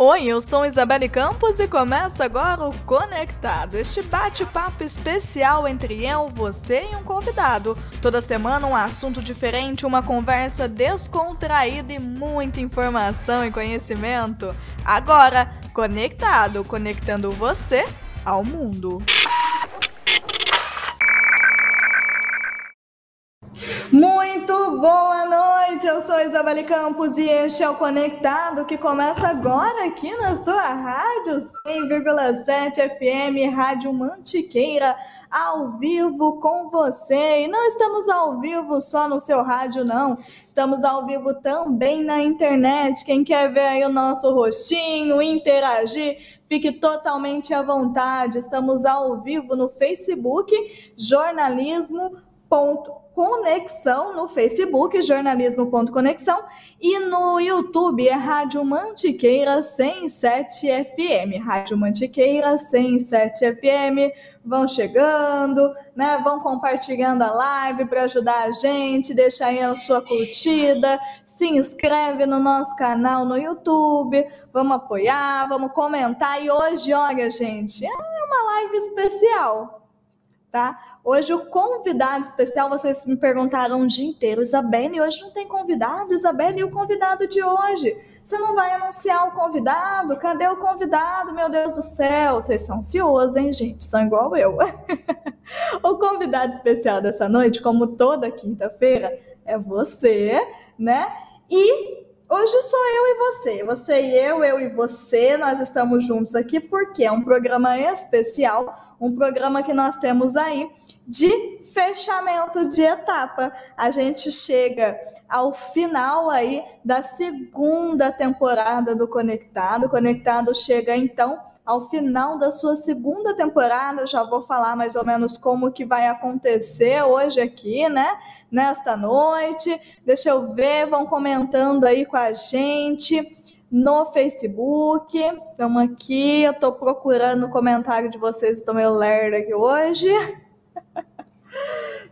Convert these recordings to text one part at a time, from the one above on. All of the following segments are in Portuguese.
Oi, eu sou Isabelle Campos e começa agora o Conectado, este bate-papo especial entre eu, você e um convidado. Toda semana um assunto diferente, uma conversa descontraída e muita informação e conhecimento. Agora, Conectado, conectando você ao mundo. Muito boa noite, eu sou Isabelle Campos e este é o Conectado que começa agora aqui na sua rádio 100,7 FM, Rádio Mantiqueira, ao vivo com você. E não estamos ao vivo só no seu rádio, não. Estamos ao vivo também na internet. Quem quer ver aí o nosso rostinho, interagir, fique totalmente à vontade. Estamos ao vivo no Facebook, jornalismo Conexão no Facebook, jornalismo.conexão, e no YouTube é Rádio Mantiqueira 107 FM. Rádio Mantiqueira 107 FM. Vão chegando, né? Vão compartilhando a live para ajudar a gente, deixa aí a sua curtida, se inscreve no nosso canal no YouTube, vamos apoiar, vamos comentar. E hoje, olha, gente, é uma live especial, tá? Hoje o convidado especial, vocês me perguntaram o dia inteiro, Isabelle, hoje não tem convidado? Isabelle, e o convidado de hoje? Você não vai anunciar o convidado? Cadê o convidado? Meu Deus do céu, vocês são ansiosos, hein, gente? São igual eu. o convidado especial dessa noite, como toda quinta-feira, é você, né? E Hoje sou eu e você, você e eu, eu e você, nós estamos juntos aqui porque é um programa especial, um programa que nós temos aí de fechamento de etapa. A gente chega ao final aí da segunda temporada do Conectado. Conectado chega então ao final da sua segunda temporada. Já vou falar mais ou menos como que vai acontecer hoje aqui, né? Nesta noite. Deixa eu ver, vão comentando aí com a gente no Facebook. Estamos aqui, eu estou procurando o comentário de vocês, estou meio lerda aqui hoje.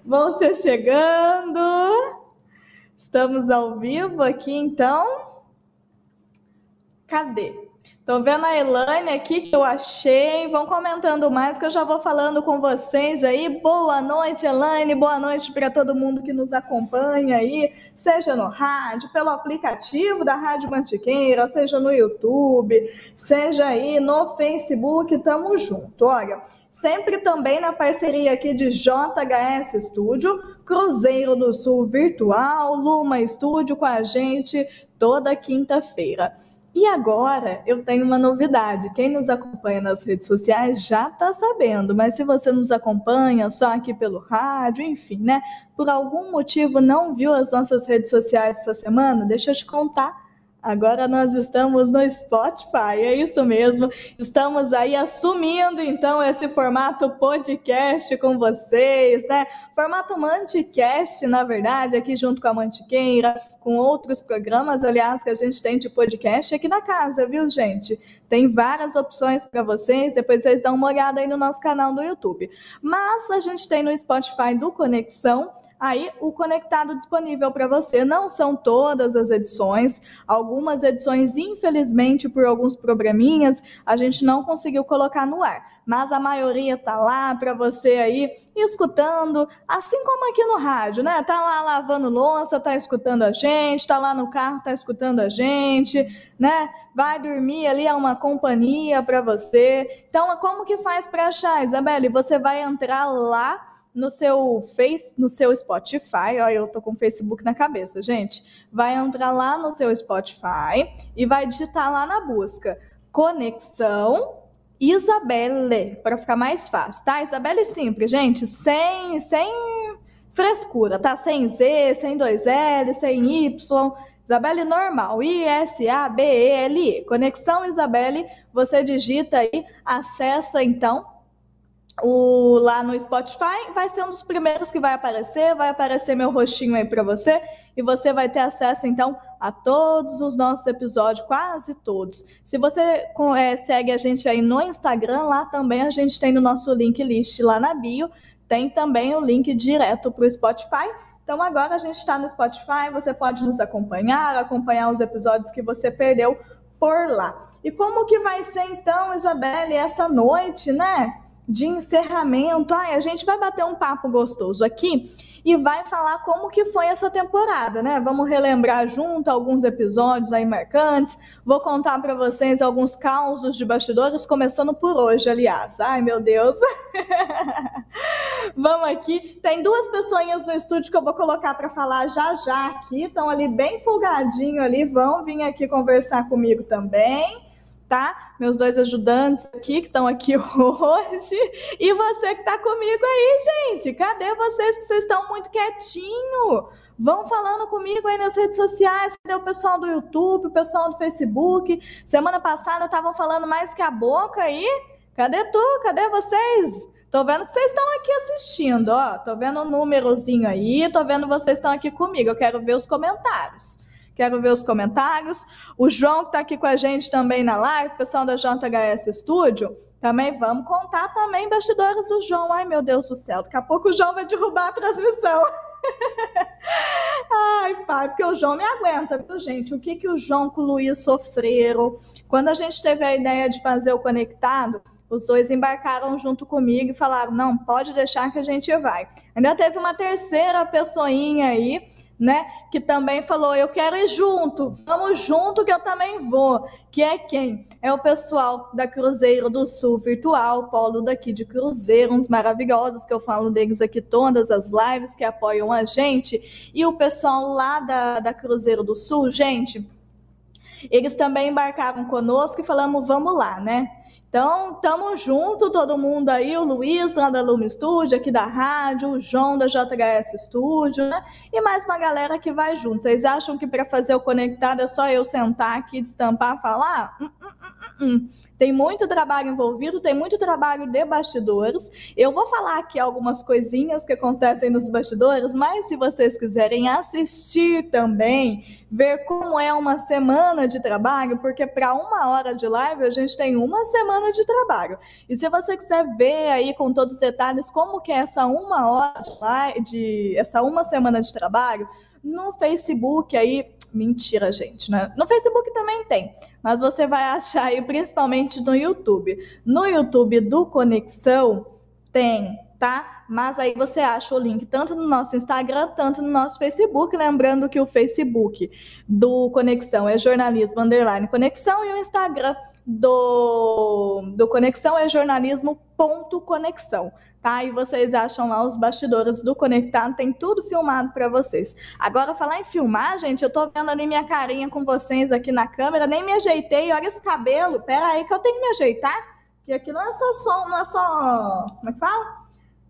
Vão se chegando. Estamos ao vivo aqui, então. Cadê? Estou vendo a Elaine aqui que eu achei. Vão comentando mais que eu já vou falando com vocês aí. Boa noite, Elaine. Boa noite para todo mundo que nos acompanha aí, seja no rádio, pelo aplicativo da Rádio Mantiqueira, seja no YouTube, seja aí no Facebook. Tamo junto. Olha, Sempre também na parceria aqui de JHS Studio, Cruzeiro do Sul Virtual, Luma Estúdio com a gente toda quinta-feira. E agora eu tenho uma novidade. Quem nos acompanha nas redes sociais já está sabendo, mas se você nos acompanha só aqui pelo rádio, enfim, né? Por algum motivo não viu as nossas redes sociais essa semana, deixa eu te contar Agora nós estamos no Spotify, é isso mesmo. Estamos aí assumindo então esse formato podcast com vocês, né? Formato Manticast, na verdade, aqui junto com a Mantiqueira, com outros programas, aliás, que a gente tem de podcast aqui na casa, viu, gente? Tem várias opções para vocês, depois vocês dão uma olhada aí no nosso canal do YouTube. Mas a gente tem no Spotify do Conexão aí o conectado disponível para você. Não são todas as edições, algumas edições, infelizmente, por alguns probleminhas, a gente não conseguiu colocar no ar. Mas a maioria tá lá para você aí escutando, assim como aqui no rádio, né? Tá lá lavando louça, tá escutando a gente, tá lá no carro, tá escutando a gente, né? Vai dormir ali é uma companhia para você. Então, como que faz para achar, Isabelle? Você vai entrar lá no seu Face, no seu Spotify, ó, eu tô com o Facebook na cabeça, gente. Vai entrar lá no seu Spotify e vai digitar lá na busca Conexão Isabelle, para ficar mais fácil, tá? Isabelle simples, gente, sem sem frescura, tá? Sem Z, sem dois L, sem Y. Isabelle normal, I-S-A-B-E-L-E. Conexão Isabelle, você digita aí, acessa então o, lá no Spotify, vai ser um dos primeiros que vai aparecer, vai aparecer meu rostinho aí para você e você vai ter acesso então a todos os nossos episódios, quase todos. Se você é, segue a gente aí no Instagram, lá também a gente tem no nosso link list lá na bio, tem também o link direto para o Spotify. Então agora a gente está no Spotify, você pode nos acompanhar, acompanhar os episódios que você perdeu por lá. E como que vai ser então, Isabelle, essa noite, né? De encerramento. Ai, a gente vai bater um papo gostoso aqui e vai falar como que foi essa temporada, né? Vamos relembrar junto alguns episódios aí marcantes. Vou contar para vocês alguns causos de bastidores, começando por hoje, aliás. Ai, meu Deus. Vamos aqui. Tem duas pessoinhas no estúdio que eu vou colocar para falar já já aqui. Estão ali bem folgadinho ali, vão vir aqui conversar comigo também tá? Meus dois ajudantes aqui que estão aqui hoje e você que está comigo aí, gente. Cadê vocês que vocês estão muito quietinho? Vão falando comigo aí nas redes sociais. Cadê o pessoal do YouTube, o pessoal do Facebook? Semana passada estavam falando mais que a boca aí. Cadê tu? Cadê vocês? Tô vendo que vocês estão aqui assistindo, ó. Tô vendo um númerozinho aí, tô vendo vocês estão aqui comigo. Eu quero ver os comentários. Quero ver os comentários. O João que está aqui com a gente também na live, pessoal da JHS Studio, também vamos contar também bastidores do João. Ai, meu Deus do céu, daqui a pouco o João vai derrubar a transmissão. Ai, pai, porque o João me aguenta, viu, gente? O que, que o João com o Luiz sofreram? Quando a gente teve a ideia de fazer o conectado, os dois embarcaram junto comigo e falaram: não, pode deixar que a gente vai. Ainda teve uma terceira pessoinha aí né? Que também falou: Eu quero ir junto, vamos junto que eu também vou. Que é quem? É o pessoal da Cruzeiro do Sul Virtual, polo daqui de Cruzeiro, uns maravilhosos que eu falo deles aqui todas as lives que apoiam a gente. E o pessoal lá da, da Cruzeiro do Sul, gente, eles também embarcaram conosco e falamos: Vamos lá, né? Então, tamo junto, todo mundo aí, o Luiz lá da Lume Studio, aqui da rádio, o João da JHS Studio, né? E mais uma galera que vai junto. Vocês acham que para fazer o conectado é só eu sentar aqui, destampar, falar? Hum, hum, hum, hum, hum. Tem muito trabalho envolvido, tem muito trabalho de bastidores. Eu vou falar aqui algumas coisinhas que acontecem nos bastidores, mas se vocês quiserem assistir também, ver como é uma semana de trabalho, porque para uma hora de live a gente tem uma semana de trabalho. E se você quiser ver aí com todos os detalhes como que é essa uma hora de, live, de essa uma semana de trabalho, no Facebook aí Mentira, gente. Né? No Facebook também tem, mas você vai achar aí principalmente no YouTube. No YouTube do Conexão tem, tá? Mas aí você acha o link tanto no nosso Instagram, tanto no nosso Facebook. Lembrando que o Facebook do Conexão é jornalismo underline conexão e o Instagram do, do Conexão é jornalismo.conexão tá? E vocês acham lá os bastidores do Conectado, tem tudo filmado para vocês. Agora, falar em filmar, gente, eu tô vendo ali minha carinha com vocês aqui na câmera, nem me ajeitei, olha esse cabelo, pera aí que eu tenho que me ajeitar, que aqui não é só som, não é só, como é que fala?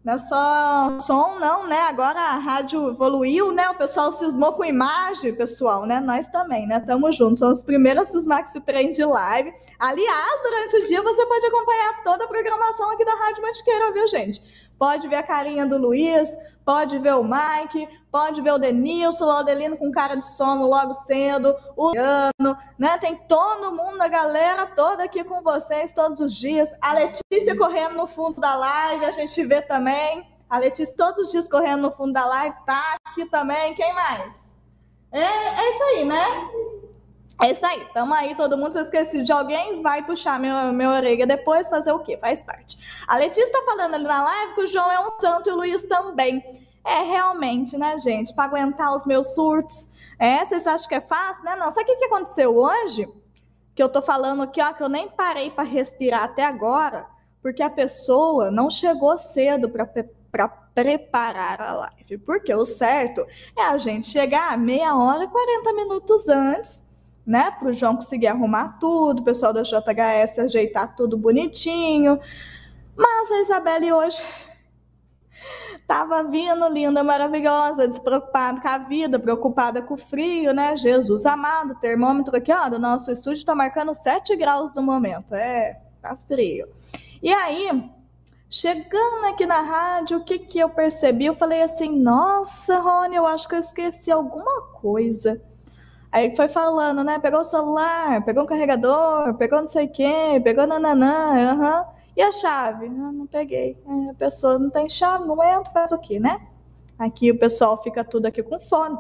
Não é só som, não, né? Agora a rádio evoluiu, né? O pessoal cismou com imagem, pessoal, né? Nós também, né? Tamo juntos. Somos os primeiros a cismar com esse trem de live. Aliás, durante o dia você pode acompanhar toda a programação aqui da Rádio Mantiqueira, viu, gente? Pode ver a carinha do Luiz, pode ver o Mike, pode ver o Denilson, o Laudelino com cara de sono logo cedo, o Luciano, né? Tem todo mundo, a galera toda aqui com vocês todos os dias. A Letícia correndo no fundo da live, a gente vê também. A Letícia todos os dias correndo no fundo da live, tá aqui também. Quem mais? É, é isso aí, né? É isso aí, tamo aí, todo mundo. Se eu esqueci de alguém, vai puxar meu, meu orelha depois, fazer o quê? Faz parte. A Letícia tá falando ali na live que o João é um santo e o Luiz também. É, realmente, né, gente? Para aguentar os meus surtos. É, vocês acham que é fácil, né? Não. Sabe o que, que aconteceu hoje? Que eu tô falando aqui, ó, que eu nem parei para respirar até agora, porque a pessoa não chegou cedo para preparar a live. Porque o certo é a gente chegar meia hora e 40 minutos antes né? Para o João conseguir arrumar tudo, o pessoal da JHS ajeitar tudo bonitinho. Mas a Isabelle hoje estava vindo linda, maravilhosa, despreocupada com a vida, preocupada com o frio, né? Jesus amado, termômetro aqui, ó, do nosso estúdio está marcando 7 graus no momento. É, tá frio. E aí, chegando aqui na rádio, o que que eu percebi? Eu falei assim: "Nossa, Rony, eu acho que eu esqueci alguma coisa". Aí foi falando, né? Pegou o celular, pegou o carregador, pegou não sei quê, pegou nananã, aham. Uhum. E a chave? Ah, não peguei. É, a pessoa não tem chave, não entra, faz o quê, né? Aqui o pessoal fica tudo aqui com fone,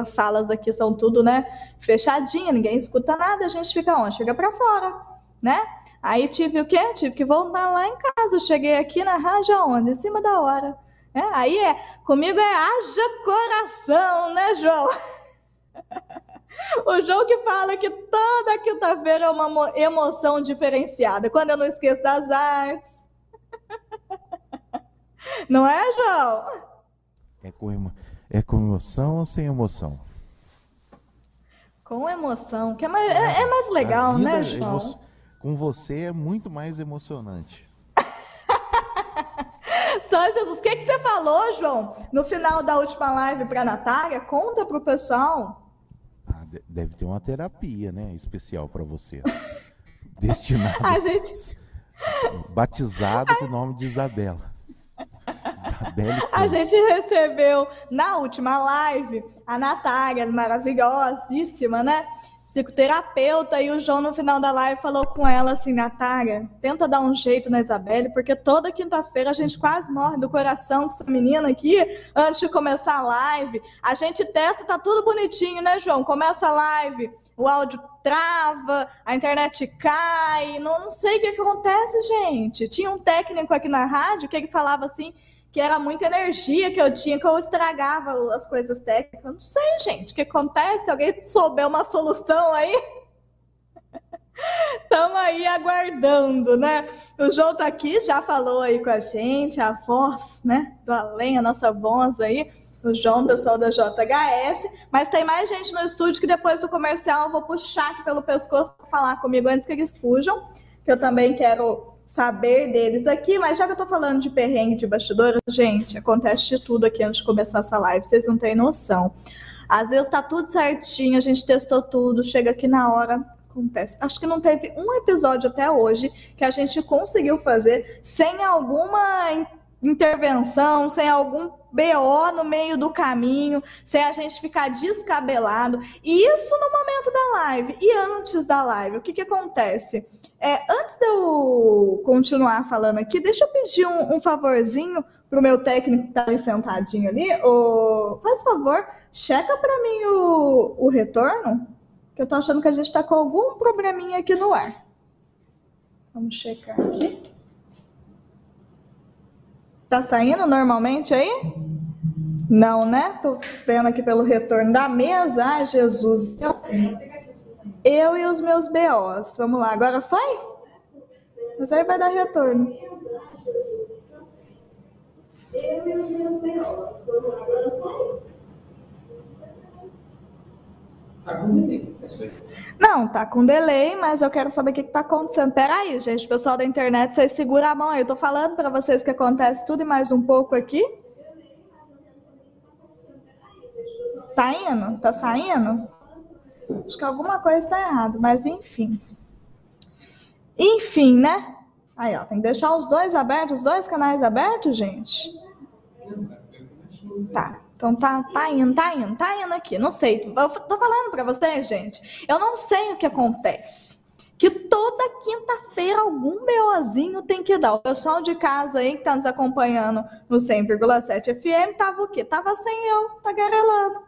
as salas aqui são tudo, né, fechadinha, ninguém escuta nada, a gente fica onde? Chega para fora, né? Aí tive o quê? Tive que voltar lá em casa. Cheguei aqui na rádio onde? Em cima da hora. É, aí é, comigo é haja coração, né, João? O João que fala que toda quinta-feira é uma emoção diferenciada. Quando eu não esqueço das artes. Não é, João? É com, emo... é com emoção ou sem emoção? Com emoção, que é mais, é, é mais legal, né, João? Emo... Com você é muito mais emocionante. Só Jesus, o que, que você falou, João, no final da última live para a Natália? Conta para o pessoal. Deve ter uma terapia, né, especial para você. Destinada. A gente... Batizado com o nome de Isabela. A gente recebeu na última live a Natália, maravilhosíssima, né? Psicoterapeuta, e o João no final da live falou com ela assim: Natália, tenta dar um jeito na Isabelle, porque toda quinta-feira a gente quase morre do coração com essa menina aqui, antes de começar a live. A gente testa, tá tudo bonitinho, né, João? Começa a live, o áudio trava, a internet cai, não, não sei o que, que acontece, gente. Tinha um técnico aqui na rádio que ele falava assim que era muita energia que eu tinha, que eu estragava as coisas técnicas. Não sei, gente, o que acontece? Alguém souber uma solução aí. Estamos aí aguardando, né? O João tá aqui, já falou aí com a gente, a voz, né, do além, a nossa voz aí, o João, pessoal da JHS, mas tem mais gente no estúdio que depois do comercial eu vou puxar aqui pelo pescoço para falar comigo antes que eles fujam, que eu também quero saber deles aqui, mas já que eu tô falando de perrengue de bastidor, gente, acontece de tudo aqui antes de começar essa live, vocês não têm noção. Às vezes tá tudo certinho, a gente testou tudo, chega aqui na hora, acontece. Acho que não teve um episódio até hoje que a gente conseguiu fazer sem alguma intervenção, sem algum BO no meio do caminho, sem a gente ficar descabelado. E isso no momento da live. E antes da live, o que, que acontece? É, antes de eu continuar falando aqui, deixa eu pedir um, um favorzinho pro meu técnico que tá ali sentadinho ali. O, faz favor, checa para mim o, o retorno, que eu tô achando que a gente tá com algum probleminha aqui no ar. Vamos checar aqui. Tá saindo normalmente aí? Não, né? Tô vendo aqui pelo retorno da mesa. Ai, Jesus. Eu... Eu e os meus BOs. Vamos lá, agora foi? Mas aí vai dar retorno. Eu e os meus BOs. Vamos lá, agora foi? Tá com delay. Não, tá com delay, mas eu quero saber o que, que tá acontecendo. Peraí, gente, pessoal da internet, vocês seguram a mão aí. Eu tô falando para vocês que acontece tudo e mais um pouco aqui. Tá indo? Tá saindo? Acho que alguma coisa está errada, mas enfim. Enfim, né? Aí, ó, tem que deixar os dois abertos, os dois canais abertos, gente. Tá. Então tá, tá indo, tá indo, tá indo aqui. Não sei. Eu tô falando para vocês, gente. Eu não sei o que acontece. Que toda quinta-feira algum BOzinho tem que dar. O pessoal de casa aí que tá nos acompanhando no 100,7 FM tava o quê? Tava sem eu, tagarelando.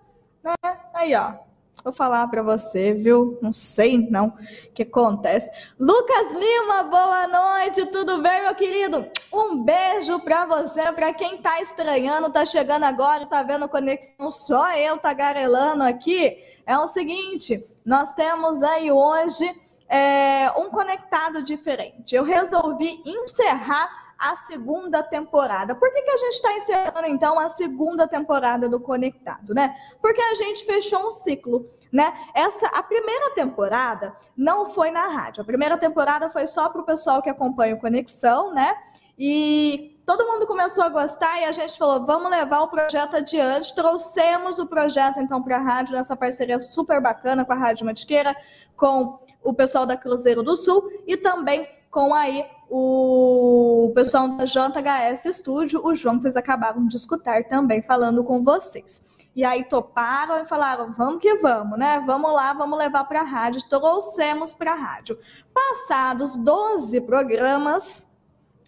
Né? Aí, ó. Vou falar para você, viu? Não sei não o que acontece. Lucas Lima, boa noite, tudo bem, meu querido? Um beijo para você, para quem tá estranhando, tá chegando agora, tá vendo conexão só eu tagarelando aqui. É o seguinte, nós temos aí hoje é, um conectado diferente. Eu resolvi encerrar a segunda temporada. Por que, que a gente está encerrando, então, a segunda temporada do Conectado, né? Porque a gente fechou um ciclo, né? Essa, a primeira temporada não foi na rádio. A primeira temporada foi só para o pessoal que acompanha o Conexão, né? E todo mundo começou a gostar e a gente falou, vamos levar o projeto adiante. Trouxemos o projeto, então, para a rádio, nessa parceria super bacana com a Rádio Matiqueira, com o pessoal da Cruzeiro do Sul e também com aí o pessoal da JHS Studio, o João, que vocês acabaram de escutar também falando com vocês. E aí toparam e falaram: vamos que vamos, né? Vamos lá, vamos levar para a rádio. Trouxemos para a rádio. Passados 12 programas,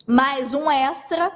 mais um extra,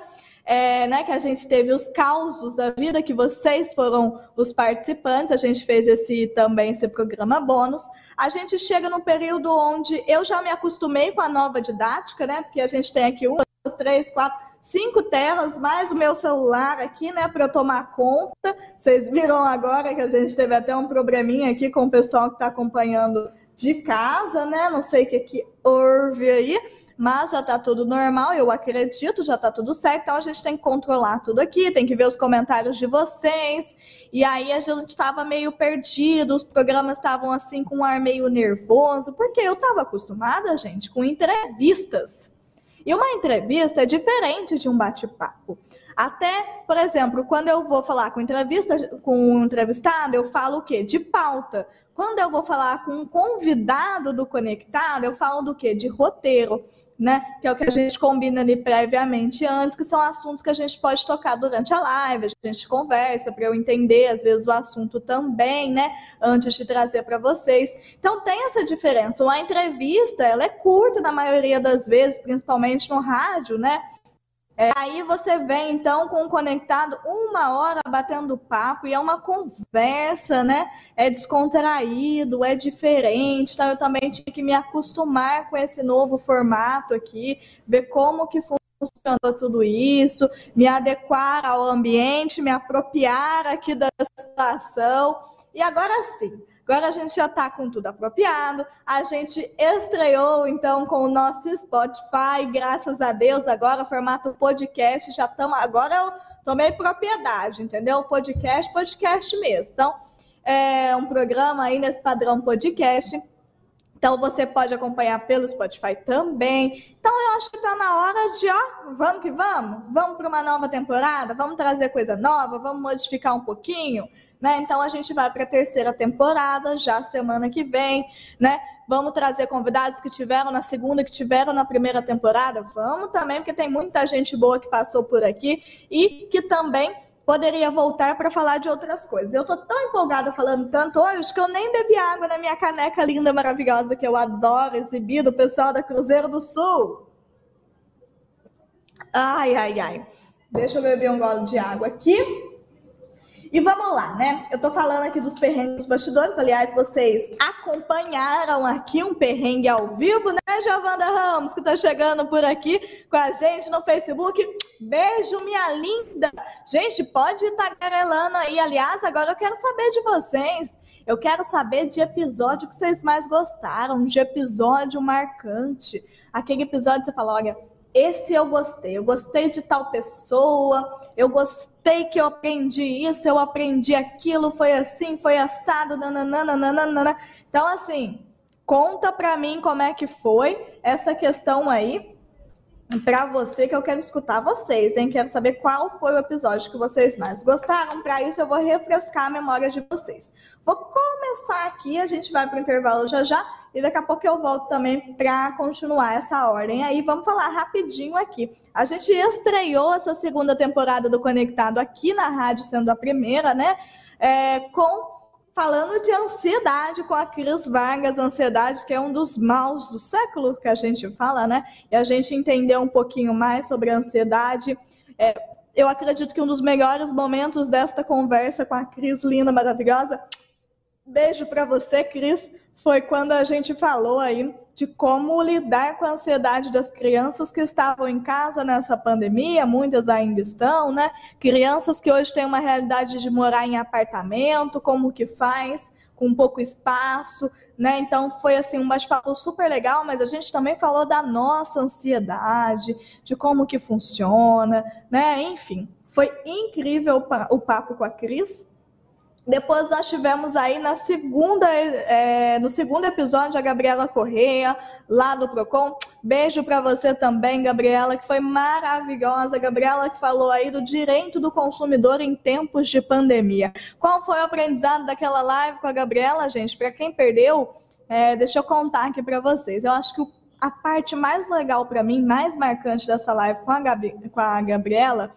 é, né, que a gente teve os causos da vida, que vocês foram os participantes, a gente fez esse também esse programa bônus. A gente chega num período onde eu já me acostumei com a nova didática, né? Porque a gente tem aqui uma, duas, três, quatro, cinco telas, mais o meu celular aqui, né, para eu tomar conta. Vocês viram agora que a gente teve até um probleminha aqui com o pessoal que está acompanhando de casa, né? Não sei o que que houve aí mas já está tudo normal, eu acredito, já está tudo certo, então a gente tem que controlar tudo aqui, tem que ver os comentários de vocês, e aí a gente estava meio perdido, os programas estavam assim com um ar meio nervoso, porque eu estava acostumada, gente, com entrevistas. E uma entrevista é diferente de um bate-papo. Até, por exemplo, quando eu vou falar com entrevista, com um entrevistado, eu falo o quê? De pauta. Quando eu vou falar com um convidado do Conectado, eu falo do quê? De roteiro, né? Que é o que a gente combina ali previamente antes, que são assuntos que a gente pode tocar durante a live, a gente conversa para eu entender, às vezes, o assunto também, né? Antes de trazer para vocês. Então tem essa diferença. Uma entrevista, ela é curta na maioria das vezes, principalmente no rádio, né? É, aí você vem então com o conectado uma hora batendo papo e é uma conversa, né? É descontraído, é diferente. Então eu também tinha que me acostumar com esse novo formato aqui, ver como que funciona tudo isso, me adequar ao ambiente, me apropriar aqui da situação. E agora sim, Agora a gente já está com tudo apropriado. A gente estreou então com o nosso Spotify, graças a Deus, agora formato podcast, já estamos. Agora eu tomei propriedade, entendeu? Podcast, podcast mesmo. Então, é um programa aí nesse padrão podcast. Então você pode acompanhar pelo Spotify também. Então eu acho que está na hora de, ó, vamos que vamos? Vamos para uma nova temporada? Vamos trazer coisa nova? Vamos modificar um pouquinho? Né? Então a gente vai para a terceira temporada já semana que vem, né? Vamos trazer convidados que tiveram na segunda, que tiveram na primeira temporada? Vamos também, porque tem muita gente boa que passou por aqui e que também poderia voltar para falar de outras coisas. Eu tô tão empolgada falando tanto hoje que eu nem bebi água na minha caneca linda, maravilhosa, que eu adoro exibir do pessoal da Cruzeiro do Sul. Ai, ai, ai. Deixa eu beber um gole de água aqui. E vamos lá, né? Eu tô falando aqui dos perrengues bastidores. Aliás, vocês acompanharam aqui um perrengue ao vivo, né, Giovanda Ramos, que tá chegando por aqui com a gente no Facebook. Beijo, minha linda. Gente, pode estar tagarelando aí. Aliás, agora eu quero saber de vocês. Eu quero saber de episódio que vocês mais gostaram, de episódio marcante. Aquele episódio que você fala, olha, esse eu gostei, eu gostei de tal pessoa, eu gostei que eu aprendi isso, eu aprendi aquilo, foi assim, foi assado, nananana. Então, assim, conta pra mim como é que foi essa questão aí para você, que eu quero escutar vocês, hein? Quero saber qual foi o episódio que vocês mais gostaram. Para isso, eu vou refrescar a memória de vocês. Vou começar aqui, a gente vai para o intervalo já já, e daqui a pouco eu volto também para continuar essa ordem. Aí vamos falar rapidinho aqui. A gente estreou essa segunda temporada do Conectado aqui na rádio, sendo a primeira, né? É, com falando de ansiedade com a Cris Vargas, ansiedade que é um dos maus do século que a gente fala, né? E a gente entender um pouquinho mais sobre a ansiedade. É, eu acredito que um dos melhores momentos desta conversa com a Cris linda, maravilhosa. Beijo para você, Cris. Foi quando a gente falou aí de como lidar com a ansiedade das crianças que estavam em casa nessa pandemia, muitas ainda estão, né? Crianças que hoje têm uma realidade de morar em apartamento, como que faz, com pouco espaço, né? Então foi assim um bate-papo super legal, mas a gente também falou da nossa ansiedade, de como que funciona, né? Enfim, foi incrível o papo com a Cris. Depois nós tivemos aí na segunda, é, no segundo episódio a Gabriela Correia, lá do Procon. Beijo para você também, Gabriela, que foi maravilhosa. Gabriela que falou aí do direito do consumidor em tempos de pandemia. Qual foi o aprendizado daquela live com a Gabriela, gente? Para quem perdeu, é, deixa eu contar aqui para vocês. Eu acho que a parte mais legal para mim, mais marcante dessa live com a, Gabi, com a Gabriela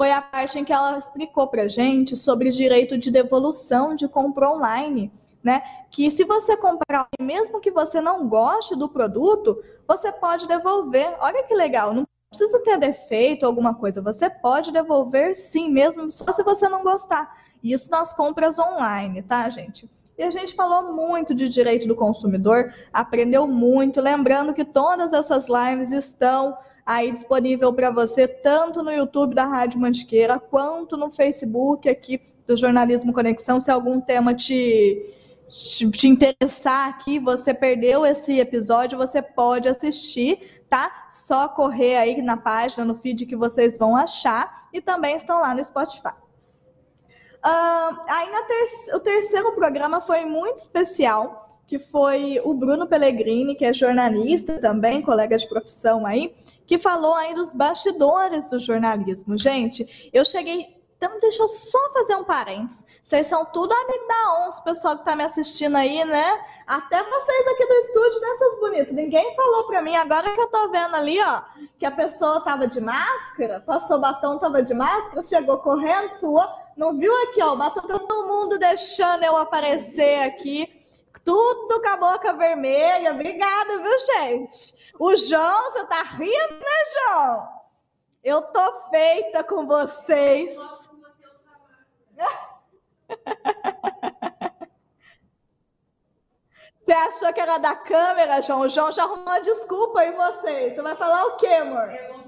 foi a parte em que ela explicou para gente sobre direito de devolução de compra online, né? Que se você comprar, mesmo que você não goste do produto, você pode devolver. Olha que legal, não precisa ter defeito, alguma coisa. Você pode devolver sim, mesmo só se você não gostar. Isso nas compras online, tá, gente? E a gente falou muito de direito do consumidor, aprendeu muito. Lembrando que todas essas lives estão aí disponível para você, tanto no YouTube da Rádio Mantiqueira, quanto no Facebook aqui do Jornalismo Conexão. Se algum tema te, te interessar aqui, você perdeu esse episódio, você pode assistir, tá? Só correr aí na página, no feed que vocês vão achar, e também estão lá no Spotify. Uh, aí ter o terceiro programa foi muito especial, que foi o Bruno Pellegrini, que é jornalista também, colega de profissão aí, que falou aí dos bastidores do jornalismo. Gente, eu cheguei. Então, deixa eu só fazer um parênteses. Vocês são tudo amigo da ONS, pessoal que está me assistindo aí, né? Até vocês aqui do estúdio, dessas bonitas. Ninguém falou para mim, agora que eu tô vendo ali, ó, que a pessoa tava de máscara, passou batom, tava de máscara, chegou correndo, suou. Não viu aqui, ó, batom todo mundo deixando eu aparecer aqui tudo com a boca vermelha. Obrigada, viu, gente? O João, você tá rindo, né, João? Eu tô feita com vocês. Você achou que era da câmera, João? O João já arrumou desculpa em vocês. Você vai falar o quê, amor? Bom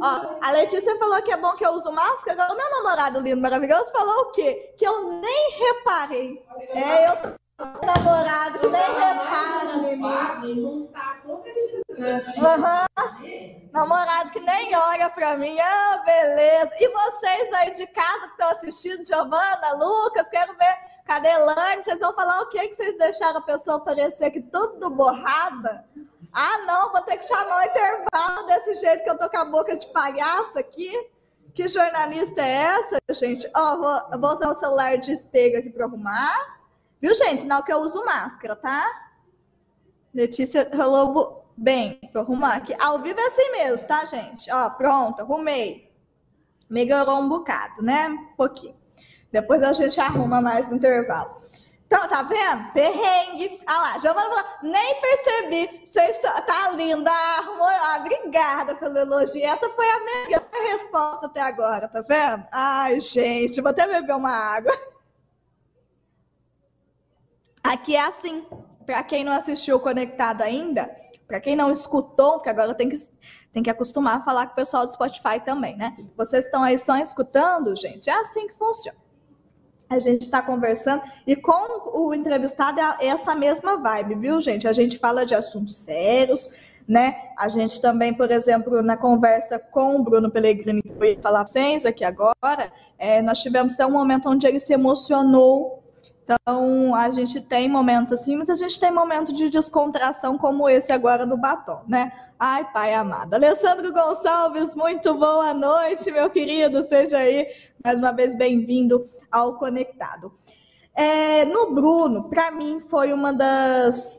Ó, a Letícia falou que é bom que eu uso máscara. O meu namorado lindo, maravilhoso, falou o quê? Que eu nem reparei. É, eu namorado que nem repara em mim. Não tá acontecendo. Uhum. Namorado que nem olha pra mim. Ah, beleza. E vocês aí de casa que estão assistindo, Giovana, Lucas, quero ver. Cadê? Vocês vão falar o que que vocês deixaram a pessoa aparecer aqui tudo borrada? Ah, não, vou ter que chamar o intervalo desse jeito que eu tô com a boca de palhaço aqui. Que jornalista é essa, gente? Ó, vou, vou usar o celular de espelho aqui para arrumar. Viu, gente? Sinal que eu uso máscara, tá? Letícia rolou bem. Vou arrumar aqui. Ao vivo é assim mesmo, tá, gente? Ó, pronto, arrumei. Melhorou um bocado, né? Um pouquinho. Depois a gente arruma mais no intervalo. Então, tá vendo? Perrengue. Ah lá, Giovana falou, nem percebi. Tá linda. Arrumou. Ah, obrigada pelo elogio. Essa foi a melhor resposta até agora, tá vendo? Ai, gente, vou até beber uma água. Aqui é assim. Para quem não assistiu Conectado ainda, para quem não escutou, porque agora tem que, tem que acostumar a falar com o pessoal do Spotify também, né? Vocês estão aí só escutando, gente? É assim que funciona a gente está conversando e com o entrevistado é essa mesma vibe, viu, gente? A gente fala de assuntos sérios, né? A gente também, por exemplo, na conversa com o Bruno Pellegrini, que ia falar vocês aqui agora, é, nós tivemos um momento onde ele se emocionou. Então, a gente tem momentos assim, mas a gente tem momentos de descontração como esse agora do batom, né? Ai, pai amado. Alessandro Gonçalves, muito boa noite, meu querido. Seja aí mais uma vez bem-vindo ao Conectado. É, no Bruno, para mim, foi uma das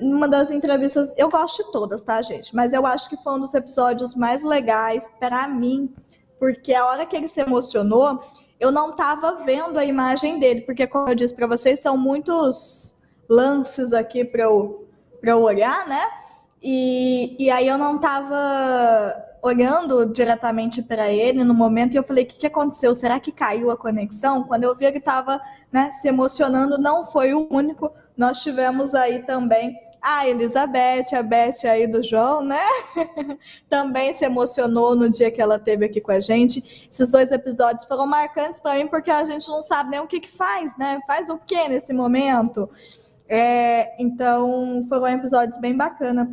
uma das entrevistas, eu gosto de todas, tá, gente? Mas eu acho que foi um dos episódios mais legais para mim, porque a hora que ele se emocionou, eu não estava vendo a imagem dele, porque como eu disse para vocês, são muitos lances aqui para eu, eu olhar, né? E, e aí eu não estava olhando diretamente para ele no momento e eu falei: o que, que aconteceu? Será que caiu a conexão? Quando eu vi que estava né, se emocionando, não foi o único. Nós tivemos aí também a Elizabeth, a Beth aí do João, né? também se emocionou no dia que ela teve aqui com a gente. Esses dois episódios foram marcantes para mim porque a gente não sabe nem o que, que faz, né? Faz o que nesse momento? É, então, foram episódios bem bacanas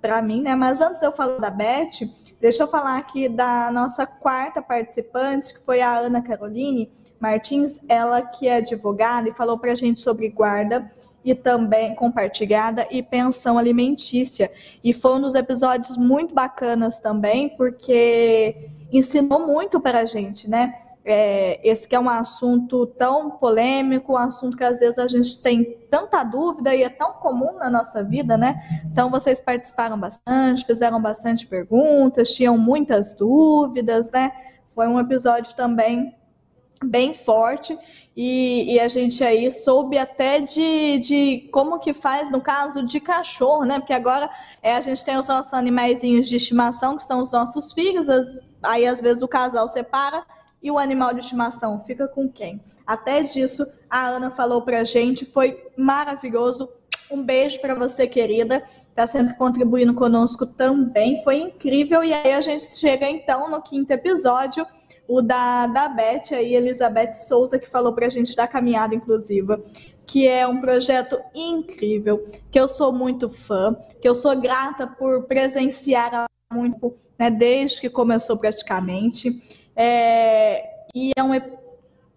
para mim, né? Mas antes eu falar da Beth, Deixa eu falar aqui da nossa quarta participante, que foi a Ana Caroline Martins, ela que é advogada e falou para a gente sobre guarda e também compartilhada e pensão alimentícia. E foi um dos episódios muito bacanas também, porque ensinou muito para a gente, né? É, esse que é um assunto tão polêmico, um assunto que às vezes a gente tem tanta dúvida e é tão comum na nossa vida, né? Então vocês participaram bastante, fizeram bastante perguntas, tinham muitas dúvidas, né? Foi um episódio também bem forte. E, e, a gente aí soube até de, de como que faz no caso de cachorro, né? Porque agora é, a gente tem os nossos animaizinhos de estimação, que são os nossos filhos, as, aí às vezes o casal separa e o animal de estimação fica com quem? Até disso a Ana falou pra gente, foi maravilhoso. Um beijo para você, querida. Está sempre contribuindo conosco também. Foi incrível. E aí a gente chega então no quinto episódio, o da, da Beth, aí, Elizabeth Souza, que falou para a gente da caminhada inclusiva, que é um projeto incrível, que eu sou muito fã, que eu sou grata por presenciar muito, né, desde que começou praticamente. É, e é um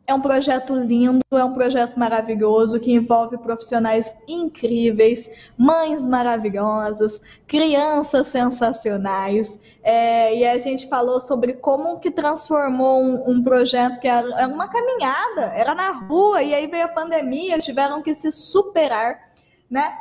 é um projeto lindo, é um projeto maravilhoso que envolve profissionais incríveis, mães maravilhosas, crianças sensacionais. É, e a gente falou sobre como que transformou um, um projeto que era, era uma caminhada, era na rua, e aí veio a pandemia, tiveram que se superar, né?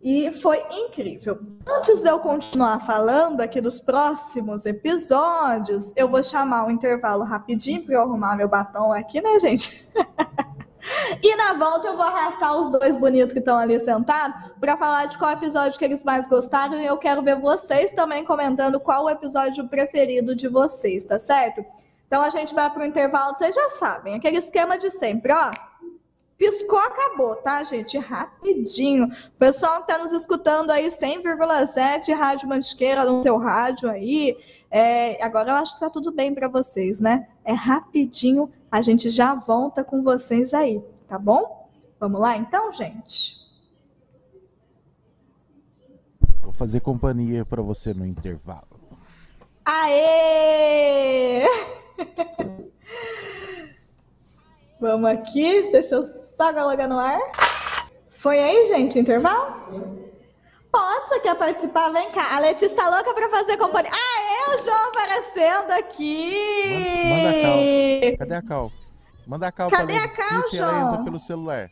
E foi incrível. Antes de eu continuar falando aqui dos próximos episódios, eu vou chamar um intervalo rapidinho para eu arrumar meu batom aqui, né, gente? e na volta eu vou arrastar os dois bonitos que estão ali sentados para falar de qual episódio que eles mais gostaram e eu quero ver vocês também comentando qual o episódio preferido de vocês, tá certo? Então a gente vai para o intervalo, vocês já sabem, aquele esquema de sempre, ó. Piscou, acabou, tá, gente? Rapidinho. O pessoal que está nos escutando aí, 100,7 Rádio Mantiqueira no teu rádio aí. É, agora eu acho que tá tudo bem para vocês, né? É rapidinho, a gente já volta com vocês aí, tá bom? Vamos lá então, gente? Vou fazer companhia para você no intervalo. Aê! Vamos aqui, deixa eu só colocar no ar. Foi aí, gente, intervalo? Pode, você quer participar? Vem cá. A Letícia tá louca pra fazer companhia. Ah, é o João aparecendo aqui. Manda, manda a Cal. Cadê a Cal? Manda a Cal Cadê a Cal, João? Ela entra pelo celular.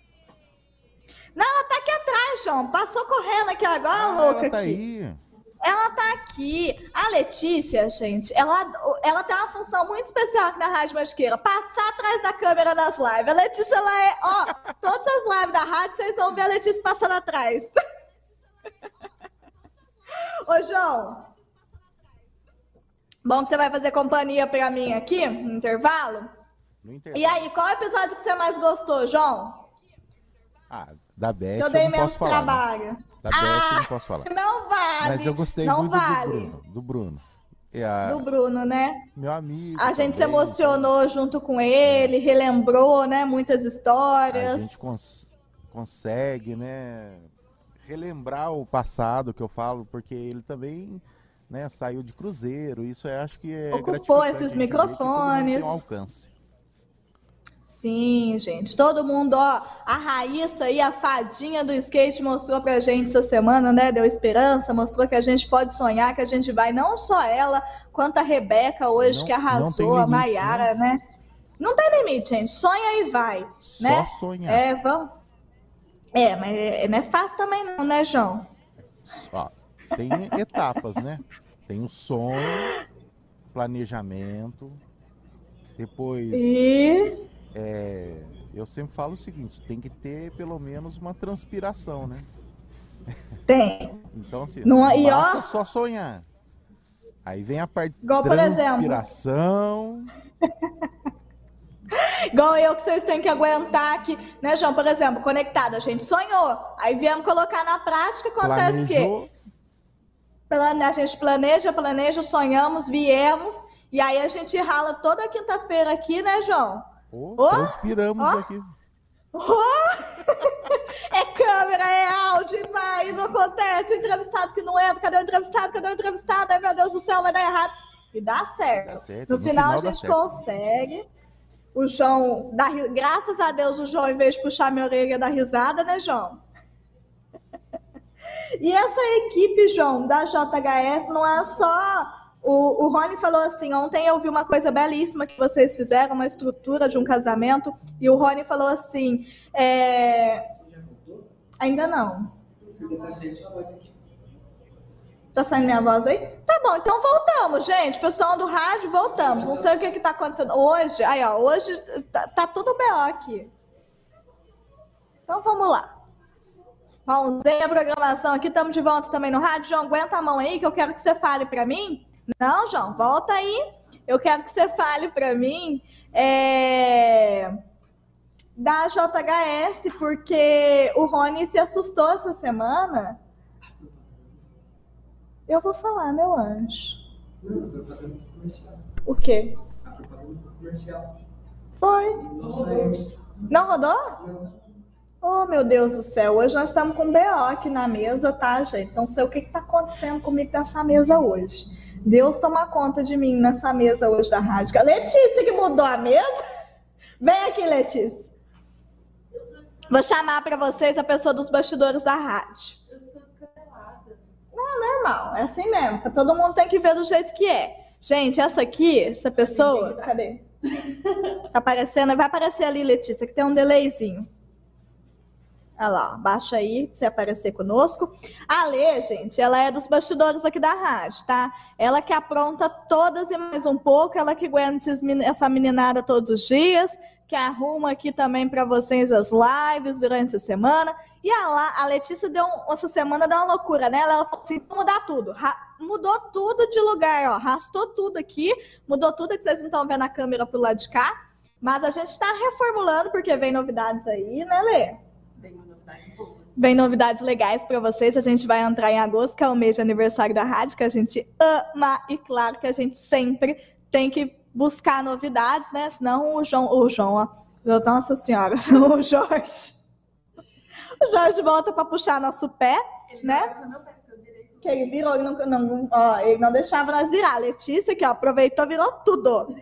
Não, ela tá aqui atrás, João. Passou correndo aqui agora, ah, louca ela tá aqui. Aí. Ela tá aqui. A Letícia, gente, ela, ela tem uma função muito especial aqui na Rádio Masqueira. Passar atrás da câmera das lives. A Letícia, ela é... Ó, todas as lives da rádio, vocês vão ver a Letícia passando atrás. Ô, João. Bom que você vai fazer companhia pra mim aqui, no intervalo. No intervalo. E aí, qual episódio que você mais gostou, João? Ah, da Beth eu, dei eu menos posso falar. Né? Da ah, Beth não posso falar. Não vale. Mas eu gostei muito vale. do Bruno. Do Bruno. A... Do Bruno, né? Meu amigo. A gente também, se emocionou então... junto com ele, relembrou, né, muitas histórias. A gente cons consegue, né, relembrar o passado que eu falo, porque ele também, né, saiu de cruzeiro. Isso eu acho que é ocupou esses microfones. Tem um alcance. Sim, gente. Todo mundo, ó, a Raíssa aí, a fadinha do skate, mostrou pra gente essa semana, né? Deu esperança, mostrou que a gente pode sonhar, que a gente vai, não só ela, quanto a Rebeca hoje, não, que arrasou, limite, a Maiara, né? né? Não tem limite, gente. Sonha e vai. Só né? sonhar. É, vamos. É, mas é, não é fácil também, não, né, João? Ó, tem etapas, né? Tem o sonho, planejamento, depois. E é, eu sempre falo o seguinte, tem que ter pelo menos uma transpiração, né? Tem. então, assim, não, não e basta ó, só sonhar. Aí vem a parte Igual, transpiração. Igual eu que vocês têm que aguentar aqui, né, João? Por exemplo, conectado, a gente sonhou. Aí viemos colocar na prática, acontece o quê? A gente planeja, planeja, sonhamos, viemos, e aí a gente rala toda quinta-feira aqui, né, João? Oh, oh, transpiramos oh, aqui. é câmera, é áudio, vai, não acontece. O entrevistado que não entra, cadê o entrevistado? Cadê o entrevistado? Ai, meu Deus do céu, vai dar errado. E dá certo. Dá certo. No, no final, final, a gente consegue. O João, dá, graças a Deus, o João, em vez de puxar minha orelha, dá risada, né, João? E essa equipe, João, da JHS, não é só o, o Rony falou assim: ontem eu vi uma coisa belíssima que vocês fizeram, uma estrutura de um casamento, e o Rony falou assim: é... ainda não. Tá saindo. Tá minha voz aí? Tá bom, então Voltamos, gente. Pessoal do rádio, voltamos. Não sei o que está acontecendo. Hoje, aí, ó, hoje tá, tá tudo B.O. aqui. Então vamos lá. Pausei a programação aqui, estamos de volta também no rádio. João, aguenta a mão aí que eu quero que você fale para mim. Não, João, volta aí. Eu quero que você fale para mim é... da JHS, porque o Rony se assustou essa semana. Eu vou falar, meu anjo. O quê? Foi. Não rodou? Oh, meu Deus do céu, hoje nós estamos com BO aqui na mesa, tá, gente? Não sei o que está acontecendo comigo nessa mesa hoje. Deus toma conta de mim nessa mesa hoje da rádio. A Letícia que mudou a mesa? Vem aqui, Letícia. Vou chamar para vocês a pessoa dos bastidores da rádio. Não, normal, é assim mesmo. Todo mundo tem que ver do jeito que é. Gente, essa aqui, essa pessoa. Cadê? Tá aparecendo, vai aparecer ali, Letícia, que tem um delayzinho. Olha lá, baixa aí você aparecer conosco. A Lê, gente, ela é dos bastidores aqui da rádio, tá? Ela que apronta todas e mais um pouco, ela que aguenta essa meninada todos os dias, que arruma aqui também para vocês as lives durante a semana. E a, a Letícia deu um, essa semana deu uma loucura, né? Ela falou assim: mudar tudo. Ra mudou tudo de lugar, ó. Rastou tudo aqui, mudou tudo que vocês não estão vendo a câmera pro lado de cá. Mas a gente está reformulando, porque vem novidades aí, né, Lê? Vem novidades legais para vocês. A gente vai entrar em agosto, que é o mês de aniversário da rádio, que a gente ama. E claro que a gente sempre tem que buscar novidades, né? Senão o João, o João, ó, nossa senhora, o Jorge. O Jorge volta para puxar nosso pé, né? Que ele virou, ele não, não, ó, ele não deixava nós virar. Letícia, que ó, aproveitou, virou tudo.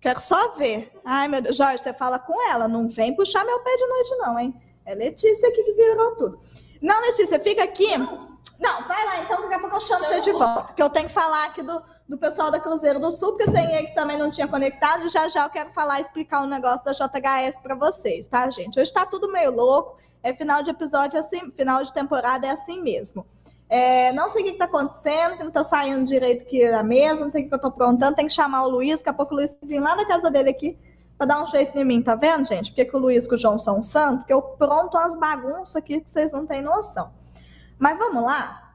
Quero só ver. Ai, meu Deus, Jorge, você fala com ela. Não vem puxar meu pé de noite, não, hein? É Letícia aqui que virou tudo. Não, Letícia, fica aqui. Não, vai lá, então daqui a pouco eu chamo você de volta. Que eu tenho que falar aqui do, do pessoal da Cruzeiro do Sul, porque sem eles também não tinha conectado. Já já eu quero falar explicar o um negócio da JHS para vocês, tá, gente? Hoje tá tudo meio louco. É final de episódio assim, final de temporada é assim mesmo. É, não sei o que está acontecendo, que não está saindo direito aqui da mesa, não sei o que eu estou aprontando, tem que chamar o Luiz, daqui a pouco o Luiz vem lá da casa dele aqui para dar um jeito em mim, tá vendo, gente? Porque que o Luiz e o João são santos, porque eu pronto as bagunças aqui que vocês não têm noção. Mas vamos lá?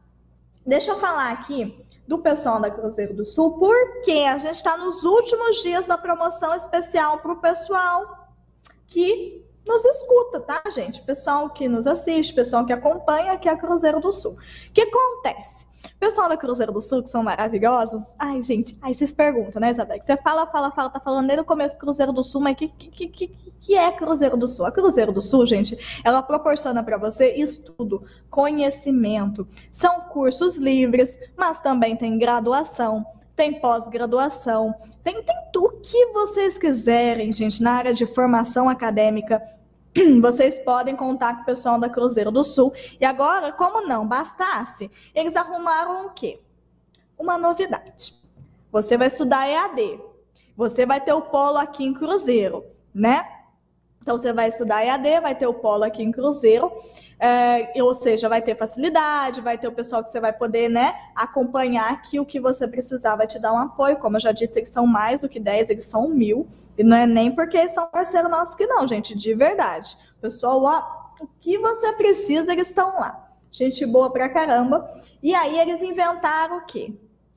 Deixa eu falar aqui do pessoal da Cruzeiro do Sul, porque a gente está nos últimos dias da promoção especial para o pessoal que nos escuta, tá, gente? Pessoal que nos assiste, pessoal que acompanha aqui a Cruzeiro do Sul. O que acontece? Pessoal da Cruzeiro do Sul, que são maravilhosos. Ai, gente, aí vocês perguntam, né, Isabel? Você fala, fala, fala, tá falando desde o começo Cruzeiro do Sul, mas o que, que, que, que é Cruzeiro do Sul? A Cruzeiro do Sul, gente, ela proporciona para você estudo, conhecimento. São cursos livres, mas também tem graduação tem pós-graduação, tem, tem tudo que vocês quiserem, gente, na área de formação acadêmica, vocês podem contar com o pessoal da Cruzeiro do Sul. E agora, como não bastasse, eles arrumaram o quê? Uma novidade. Você vai estudar EAD. Você vai ter o polo aqui em Cruzeiro, né? Então, você vai estudar EAD, vai ter o polo aqui em Cruzeiro, é, ou seja, vai ter facilidade, vai ter o pessoal que você vai poder né, acompanhar aqui o que você precisar, vai te dar um apoio. Como eu já disse, eles são mais do que 10, eles são mil. E não é nem porque eles são parceiro nosso que não, gente, de verdade. Pessoal, ó, o que você precisa, eles estão lá. Gente boa pra caramba. E aí eles inventaram o quê?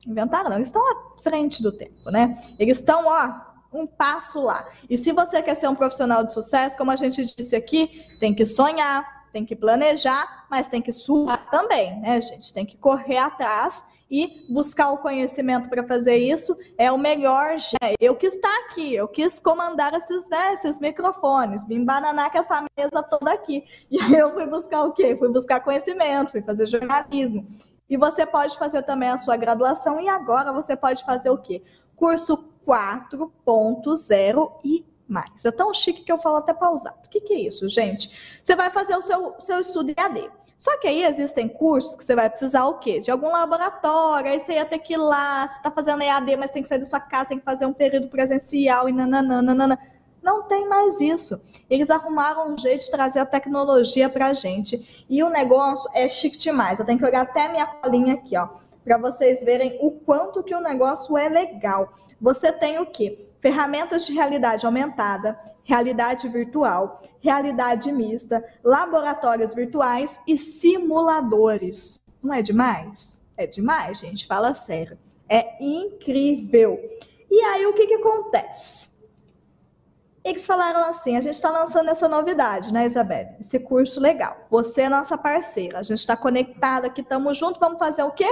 Inventaram, não, eles estão à frente do tempo, né? Eles estão, ó, um passo lá. E se você quer ser um profissional de sucesso, como a gente disse aqui, tem que sonhar, tem que planejar, mas tem que suar também, né, gente? Tem que correr atrás e buscar o conhecimento para fazer isso é o melhor. Eu quis estar aqui, eu quis comandar esses, né, esses microfones, me embananar com essa mesa toda aqui. E aí eu fui buscar o quê? Fui buscar conhecimento, fui fazer jornalismo. E você pode fazer também a sua graduação e agora você pode fazer o quê? Curso 4.0 e mais. É tão chique que eu falo até pausado. O que, que é isso, gente? Você vai fazer o seu, seu estudo EAD. Só que aí existem cursos que você vai precisar o quê? De algum laboratório, aí você ia ter que ir lá, você está fazendo EAD, mas tem que sair da sua casa, tem que fazer um período presencial e nananana. Não tem mais isso. Eles arrumaram um jeito de trazer a tecnologia para a gente. E o negócio é chique demais. Eu tenho que olhar até minha colinha aqui, ó. Para vocês verem o quanto que o negócio é legal. Você tem o quê? Ferramentas de realidade aumentada, realidade virtual, realidade mista, laboratórios virtuais e simuladores. Não é demais? É demais, gente, fala sério. É incrível. E aí o que, que acontece? Eles falaram assim: a gente está lançando essa novidade, né, Isabelle? Esse curso legal. Você é nossa parceira. A gente está conectada aqui, estamos juntos. Vamos fazer o quê?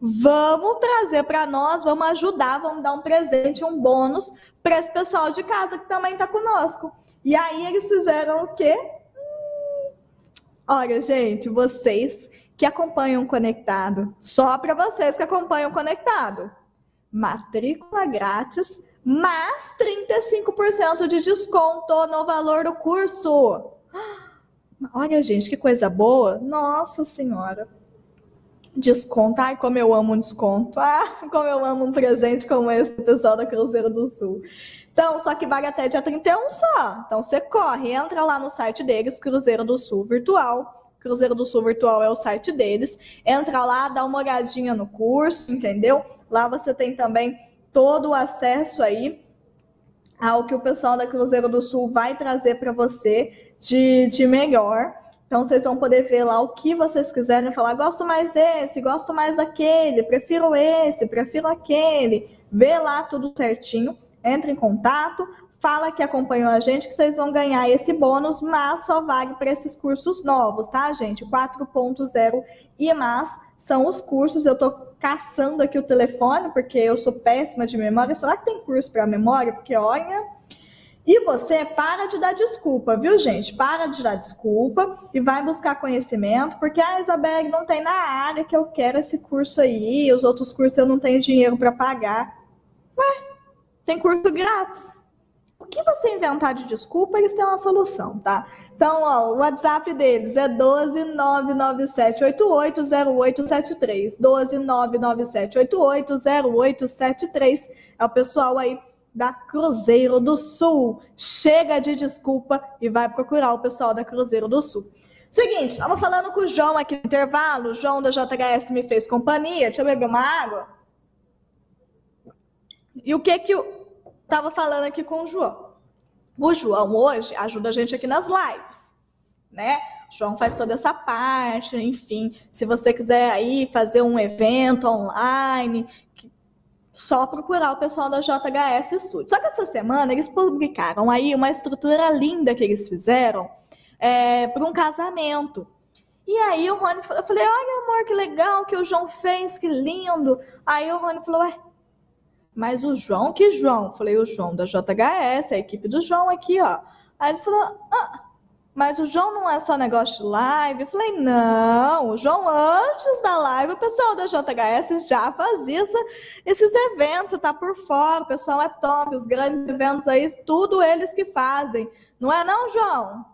Vamos trazer para nós, vamos ajudar, vamos dar um presente, um bônus para esse pessoal de casa que também está conosco. E aí eles fizeram o quê? Hum, olha, gente, vocês que acompanham Conectado, só para vocês que acompanham Conectado, matrícula grátis mais 35% de desconto no valor do curso. Olha, gente, que coisa boa. Nossa Senhora. Desconto. Ai, como eu amo um desconto. Ah, como eu amo um presente como esse do pessoal da Cruzeiro do Sul. Então, só que vale até dia 31 só. Então, você corre, entra lá no site deles, Cruzeiro do Sul Virtual. Cruzeiro do Sul Virtual é o site deles. Entra lá, dá uma olhadinha no curso, entendeu? Lá você tem também todo o acesso aí ao que o pessoal da Cruzeiro do Sul vai trazer para você de, de melhor. Então, vocês vão poder ver lá o que vocês quiserem falar. Gosto mais desse, gosto mais daquele, prefiro esse, prefiro aquele. Vê lá tudo certinho. Entre em contato, fala que acompanhou a gente, que vocês vão ganhar esse bônus, mas só vale para esses cursos novos, tá, gente? 4.0 e mais são os cursos. Eu estou caçando aqui o telefone, porque eu sou péssima de memória. Será que tem curso para memória? Porque olha. E você para de dar desculpa, viu, gente? Para de dar desculpa e vai buscar conhecimento, porque a ah, Isabelle não tem na área que eu quero esse curso aí, os outros cursos eu não tenho dinheiro para pagar. Ué, tem curso grátis. O que você inventar de desculpa, eles têm uma solução, tá? Então, ó, o WhatsApp deles é 12997880873. 12997880873. É o pessoal aí da Cruzeiro do Sul. Chega de desculpa e vai procurar o pessoal da Cruzeiro do Sul. Seguinte, estava falando com o João aqui no intervalo. O João da JHS me fez companhia. Deixa eu beber uma água. E o que que o Estava falando aqui com o João. O João hoje ajuda a gente aqui nas lives, né? O João faz toda essa parte, enfim. Se você quiser aí fazer um evento online, só procurar o pessoal da JHS Studio. Só que essa semana eles publicaram aí uma estrutura linda que eles fizeram é, para um casamento. E aí o Rony falou, eu falei, olha amor, que legal que o João fez, que lindo. Aí o Rony falou, ué, mas o João, que João? Falei, o João da JHS, a equipe do João aqui, ó. Aí ele falou, ah, mas o João não é só negócio de live? Eu falei, não, o João, antes da live, o pessoal da JHS já fazia essa, esses eventos, tá por fora, o pessoal é top, os grandes eventos aí, tudo eles que fazem. Não é não, João?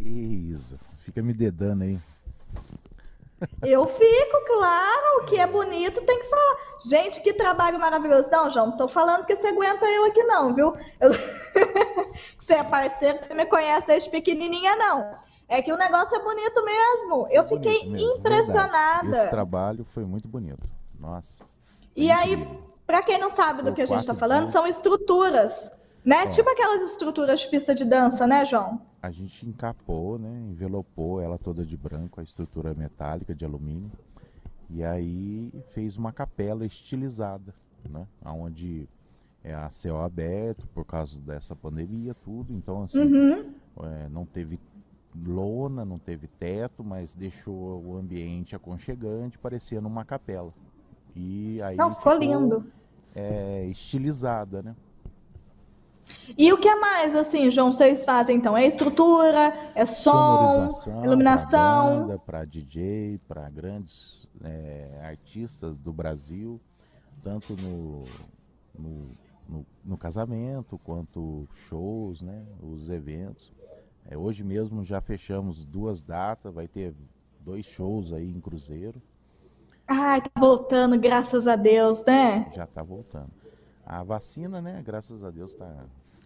Isa, fica me dedando aí. Eu fico, claro, o que é bonito tem que falar. Gente, que trabalho maravilhoso. Não, João, não tô falando que você aguenta eu aqui não, viu? Eu... você é parceiro, você me conhece desde pequenininha, não. É que o negócio é bonito mesmo. Eu fiquei mesmo, impressionada. Verdade. Esse trabalho foi muito bonito. Nossa. E aí, para quem não sabe do que a gente está falando, são estruturas né? Tipo aquelas estruturas de pista de dança, né, João? A gente encapou, né? Envelopou ela toda de branco, a estrutura metálica de alumínio. E aí fez uma capela estilizada, né? Onde é a céu aberto por causa dessa pandemia, tudo. Então, assim, uhum. é, não teve lona, não teve teto, mas deixou o ambiente aconchegante, parecendo uma capela. E aí não, ficou, lindo. É, estilizada, né? E o que mais, assim, João, vocês fazem então? É estrutura, é som, iluminação? Para DJ, para grandes é, artistas do Brasil, tanto no, no, no, no, casamento quanto shows, né, os eventos. É, hoje mesmo já fechamos duas datas, vai ter dois shows aí em Cruzeiro. Ai, tá voltando, graças a Deus, né? Já tá voltando. A vacina, né, graças a Deus, tá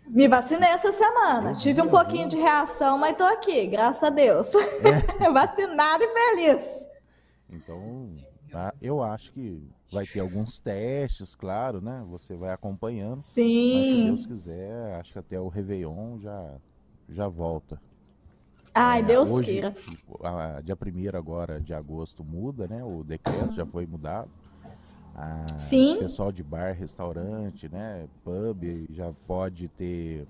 me vacinei essa semana. Tive um pouquinho de reação, mas tô aqui, graças a Deus. É. Vacinada e feliz. Então? Eu acho que vai ter alguns testes, claro, né? Você vai acompanhando. Sim. Mas se Deus quiser, acho que até o Réveillon já, já volta. Ai, É, Deus hoje, queira. a- dia 1 agora de agosto muda, né? O decreto já foi mudado. Ah, Sim. Pessoal de bar, restaurante, né? Pub já pode ter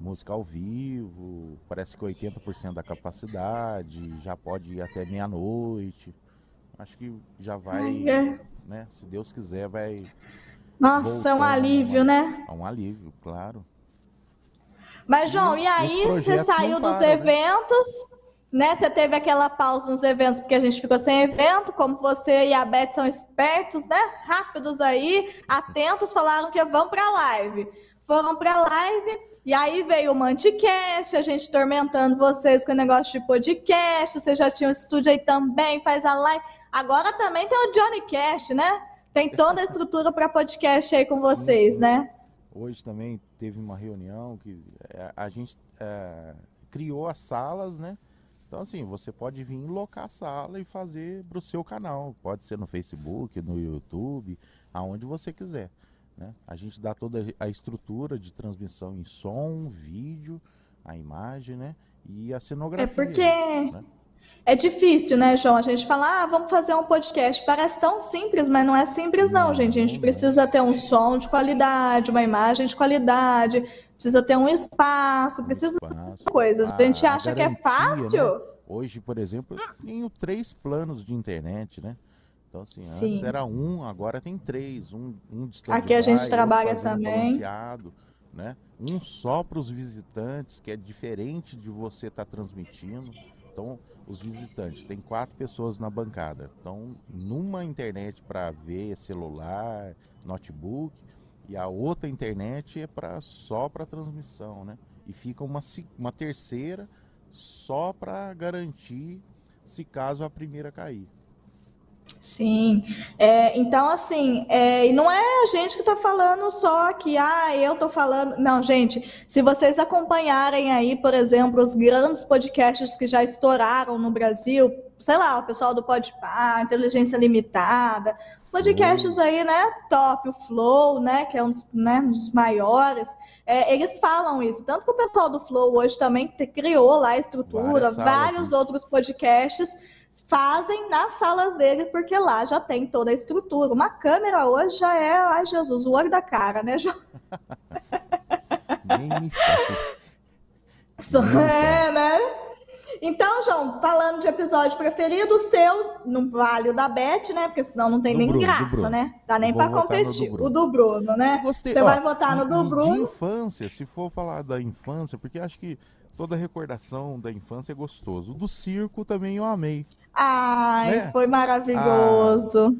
música ao vivo. Parece que 80% da capacidade, já pode ir até meia-noite. Acho que já vai, Ai, é. né? Se Deus quiser, vai Nossa, é um voltando alívio, a- né? a um alívio, claro. Mas, João, e os aí você saiu dos param, né? eventos, né? Você teve aquela pausa nos eventos porque a gente ficou sem evento, como você e a Beth são espertos, né? Rápidos aí, atentos, falaram que vão pra live. Foram pra live, e aí veio o Manticast, a gente tormentando vocês com o negócio de podcast, você já tinha um estúdio aí também, faz a live. Agora também tem o Johnny Cast, né? Tem toda a estrutura para podcast aí com Sim, vocês, sim. né? Hoje também teve uma reunião que é, a gente é, criou as salas, né? Então, assim, você pode vir locar a sala e fazer para o seu canal. Pode ser no Facebook, no YouTube, aonde você quiser. Né? A gente dá toda a estrutura de transmissão em som, vídeo, a imagem, né? E a É cenografia. porque né? é difícil, né, João? A gente fala, ah, vamos fazer um podcast. Parece tão simples, mas não é simples, não, Não, gente. A gente não. precisa ter um som de qualidade, uma imagem de qualidade, precisa ter um espaço, precisa Espaço. de coisas. A gente acha que é garantia, fácil. né? Hoje, por exemplo, eu tenho três planos de internet, né? Então, assim, antes Sim. era um, agora tem três. Um, um de Aqui a gente trabalha também. né? Um só para os visitantes, que é diferente de você estar transmitindo. Então, os visitantes, tem quatro pessoas na bancada. Então, numa internet para ver celular, notebook, e a outra internet é para só para transmissão, né? E fica uma, uma terceira só para garantir se caso a primeira cair. Sim. É, então, assim, é, e não é a gente que está falando só que, ah, eu estou falando. Não, gente, se vocês acompanharem aí, por exemplo, os grandes podcasts que já estouraram no Brasil, sei lá, o pessoal do Podpah, Inteligência Limitada, os podcasts aí, né, top, o Flow, né, que é um dos, né, um dos maiores, é, eles falam isso. Tanto que o pessoal do Flow hoje também criou lá a estrutura, Várias vários isso. outros podcasts fazem nas salas dele, porque lá já tem toda a estrutura. Uma câmera hoje já é, ai Jesus, o olho da cara, né, João? Nem me Não, É, né? Então, João, falando de episódio preferido, o seu, não vale o da Beth, né? Porque senão não tem Do nem Bruno, do graça, Bruno. né? Dá nem do competir. Bruno. O do Bruno, né? Você ó, vai votar no do e De Bruno? infância, se for falar da infância, porque acho que toda recordação da infância é gostoso. O do circo também eu amei. Ai, Né? foi maravilhoso.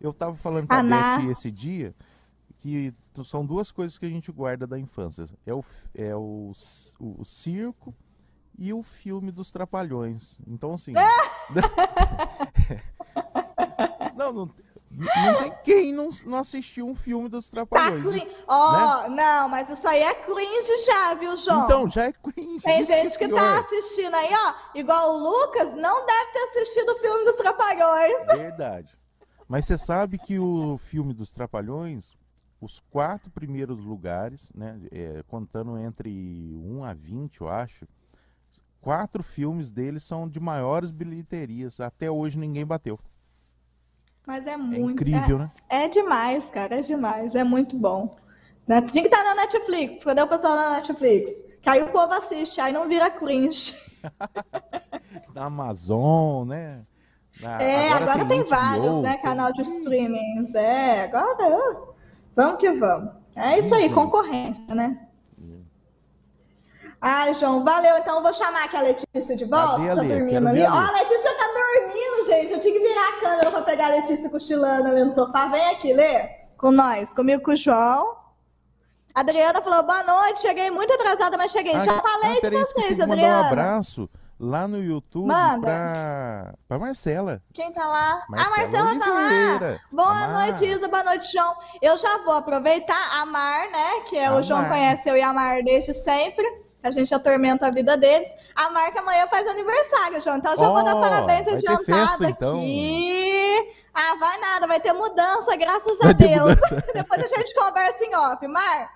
Eu tava falando com a Ah, Beth esse dia que são duas coisas que a gente guarda da infância. É o, é o, c- o circo e o filme dos Trapalhões. Então, assim... não, não, não tem quem não, não assistiu um filme dos Tá Trapalhões. cringe. Ó, não, mas isso aí é cringe já, viu, João? Então, já é cringe. Tem gente é que tá assistindo aí, ó, igual o Lucas, não deve ter assistido o filme dos Trapalhões. Verdade. Mas você sabe que o filme dos Trapalhões, os quatro primeiros lugares, né, é, contando entre 1 a 20, eu acho, quatro filmes deles são de maiores bilheterias. Até hoje ninguém bateu. Mas é É muito. incrível, né? É, é demais, cara, é demais. É muito bom. Tinha que estar na Netflix. Cadê o pessoal na Netflix? Que aí o povo assiste, aí não vira cringe. Na Amazon, né? Na- É, agora, tem, HBO, vários, né? tem- Canal de streamings. É, agora. Vamos que vamos. É isso aí, concorrência, né? Ai, João, valeu. Então eu vou chamar aqui a Letícia de volta. Cadê a tá dormindo ali. a Ó, Lê. a Letícia tá dormindo, gente. Eu tinha que virar a câmera pra pegar a Letícia cochilando ali no sofá. Vem aqui, Lê. Com nós, comigo com o João. A Adriana falou, boa noite, cheguei muito atrasada, mas cheguei. Ah, Já falei ah, de peraí, esqueci vocês, de mandar um Adriana. abraço lá no YouTube Manda. pra, pra Marcela. Quem tá lá? a Marcela Marcela tá lá. Oliveira. Boa Amar. noite, Isa. Boa noite, João. Eu já vou aproveitar a Mar, né? Que é o Amar. João conhece eu e a Mar desde sempre. A gente atormenta a vida deles. A Mar que amanhã faz aniversário, João. Então já vou dar parabéns adiantado festa, então. aqui. Ah, vai nada, vai ter mudança, graças vai a Deus. Depois a gente conversa em off. Mar,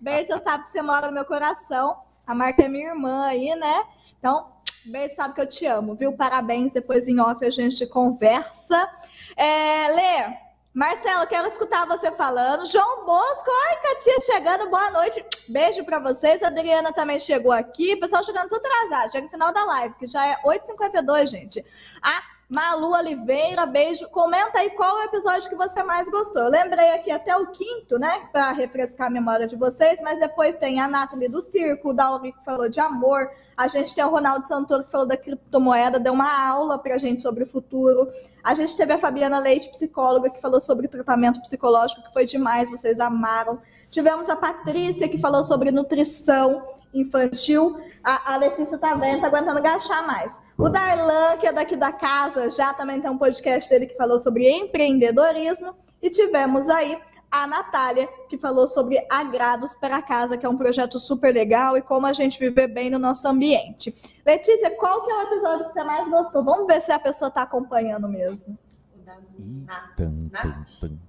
beijo, você sabe que você mora no meu coração. A Marta é minha irmã aí, né? Então, beijo, sabe que eu te amo, viu? Parabéns, depois em off a gente conversa. É, Lê, Marcelo, quero escutar você falando. João Bosco, ai, Catia chegando, boa noite. Beijo para vocês. A Adriana também chegou aqui. O pessoal chegando tudo atrasado, chega no final da live, que já é 8h52, gente. A Malu Oliveira, beijo. Comenta aí qual o episódio que você mais gostou. Eu lembrei aqui até o quinto, né? Para refrescar a memória de vocês, mas depois tem a Anatomy do Circo, o Dalvi que falou de amor. A gente tem o Ronaldo Santoro que falou da criptomoeda, deu uma aula para a gente sobre o futuro. A gente teve a Fabiana Leite, psicóloga, que falou sobre tratamento psicológico, que foi demais, vocês amaram. Tivemos a Patrícia, que falou sobre nutrição infantil. A, a Letícia tá vendo, tá aguentando agachar mais. O Darlan, que é daqui da casa, já também tem um podcast dele que falou sobre empreendedorismo. E tivemos aí a Natália, que falou sobre Agrados para Casa, que é um projeto super legal e como a gente viver bem no nosso ambiente. Letícia, qual que é o episódio que você mais gostou? Vamos ver se a pessoa está acompanhando mesmo.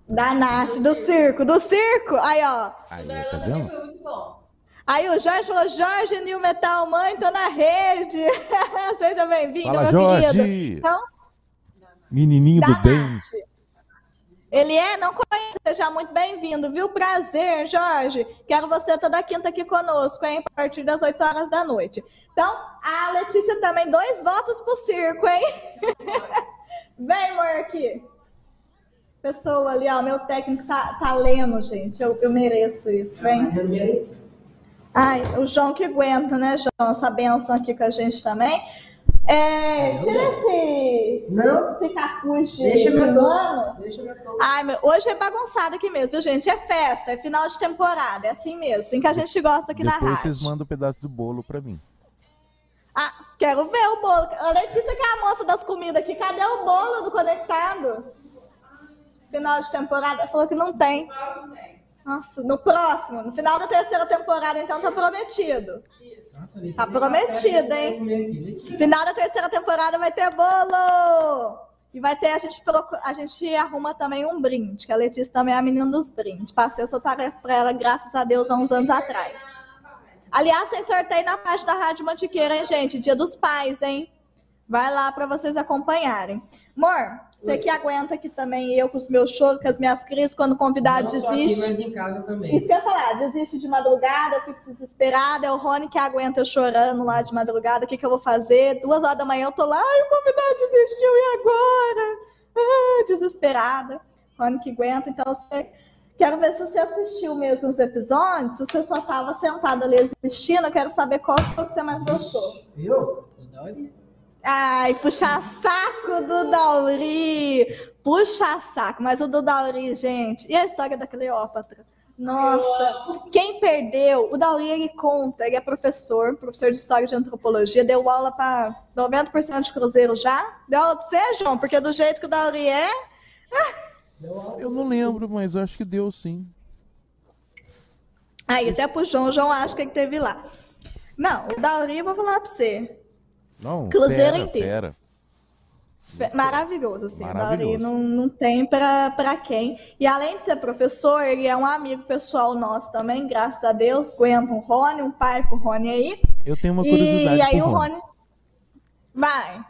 Da Nath, do circo, do circo. Aí, ó. Aí, tá vendo? Aí o Jorge falou, Jorge New Metal Mãe, tô na rede. Seja bem-vindo, meu Jorge. querido. Então, Menininho do bem. Ele é, não conhece, seja muito bem-vindo, viu? Prazer, Jorge. Quero você toda quinta aqui conosco, hein? A partir das 8 horas da noite. Então, a Letícia também, dois votos pro circo, hein? Vem, aqui. Pessoa ali, ó, meu técnico tá, tá lendo, gente. Eu, eu mereço isso, vem. Ai, o João que aguenta, né, João? Essa benção aqui com a gente também. É, tira esse, não. esse capuz de deixa pano. Deixa Ai, meu, hoje é bagunçado aqui mesmo, viu, gente? É festa, é final de temporada, é assim mesmo, assim que a gente gosta aqui Depois na rádio. vocês mandam um pedaço do bolo pra mim. Ah, quero ver o bolo. A Letícia que é a moça das comidas aqui, cadê o bolo do conectado? Final de temporada, falou que não tem. Nossa, no próximo, no final da terceira temporada, então tá prometido. Tá prometido, hein? Final da terceira temporada vai ter bolo! E vai ter, a gente, a gente arruma também um brinde, que a Letícia também é a menina dos brindes. Passei essa tarefa para ela, graças a Deus, há uns anos atrás. Aliás, tem sorteio na página da Rádio Mantiqueira, hein, gente? Dia dos Pais, hein? Vai lá para vocês acompanharem. Amor, você que aguenta aqui também, eu com os meus choros, com as minhas crises, quando o convidado Não desiste. Aqui, mas em casa também. Isso que eu ia falar, desiste de madrugada, eu fico desesperada. É o Rony que aguenta chorando lá de madrugada. O que, que eu vou fazer? Duas horas da manhã eu tô lá, ai, o convidado desistiu, e agora? Ah, desesperada. Rony que aguenta. Então, você. Quero ver se você assistiu mesmo os episódios, se você só estava sentado ali assistindo, eu quero saber qual foi que você mais gostou. Eu? Ai, puxa saco do Dauri. Puxa saco, mas o do Dauri, gente. E a história da Cleópatra? Nossa, quem perdeu, o Dauri ele conta, ele é professor, professor de história de antropologia, deu aula para 90% de cruzeiro já. Deu aula para você, João? Porque do jeito que o Dauri é. Eu não lembro, mas acho que deu sim. Aí, até pro João, o João acha que ele teve lá. Não, o Dauri, eu vou falar para você. Não, Cruzeiro fera, inteiro. Fera. Maravilhoso, assim. Maravilhoso. Não, não tem para quem. E além de ser professor, ele é um amigo pessoal nosso também, graças a Deus. Aguenta um Rony, um pai pro Rony aí. Eu tenho uma curiosidade. E aí o Rony. Vai.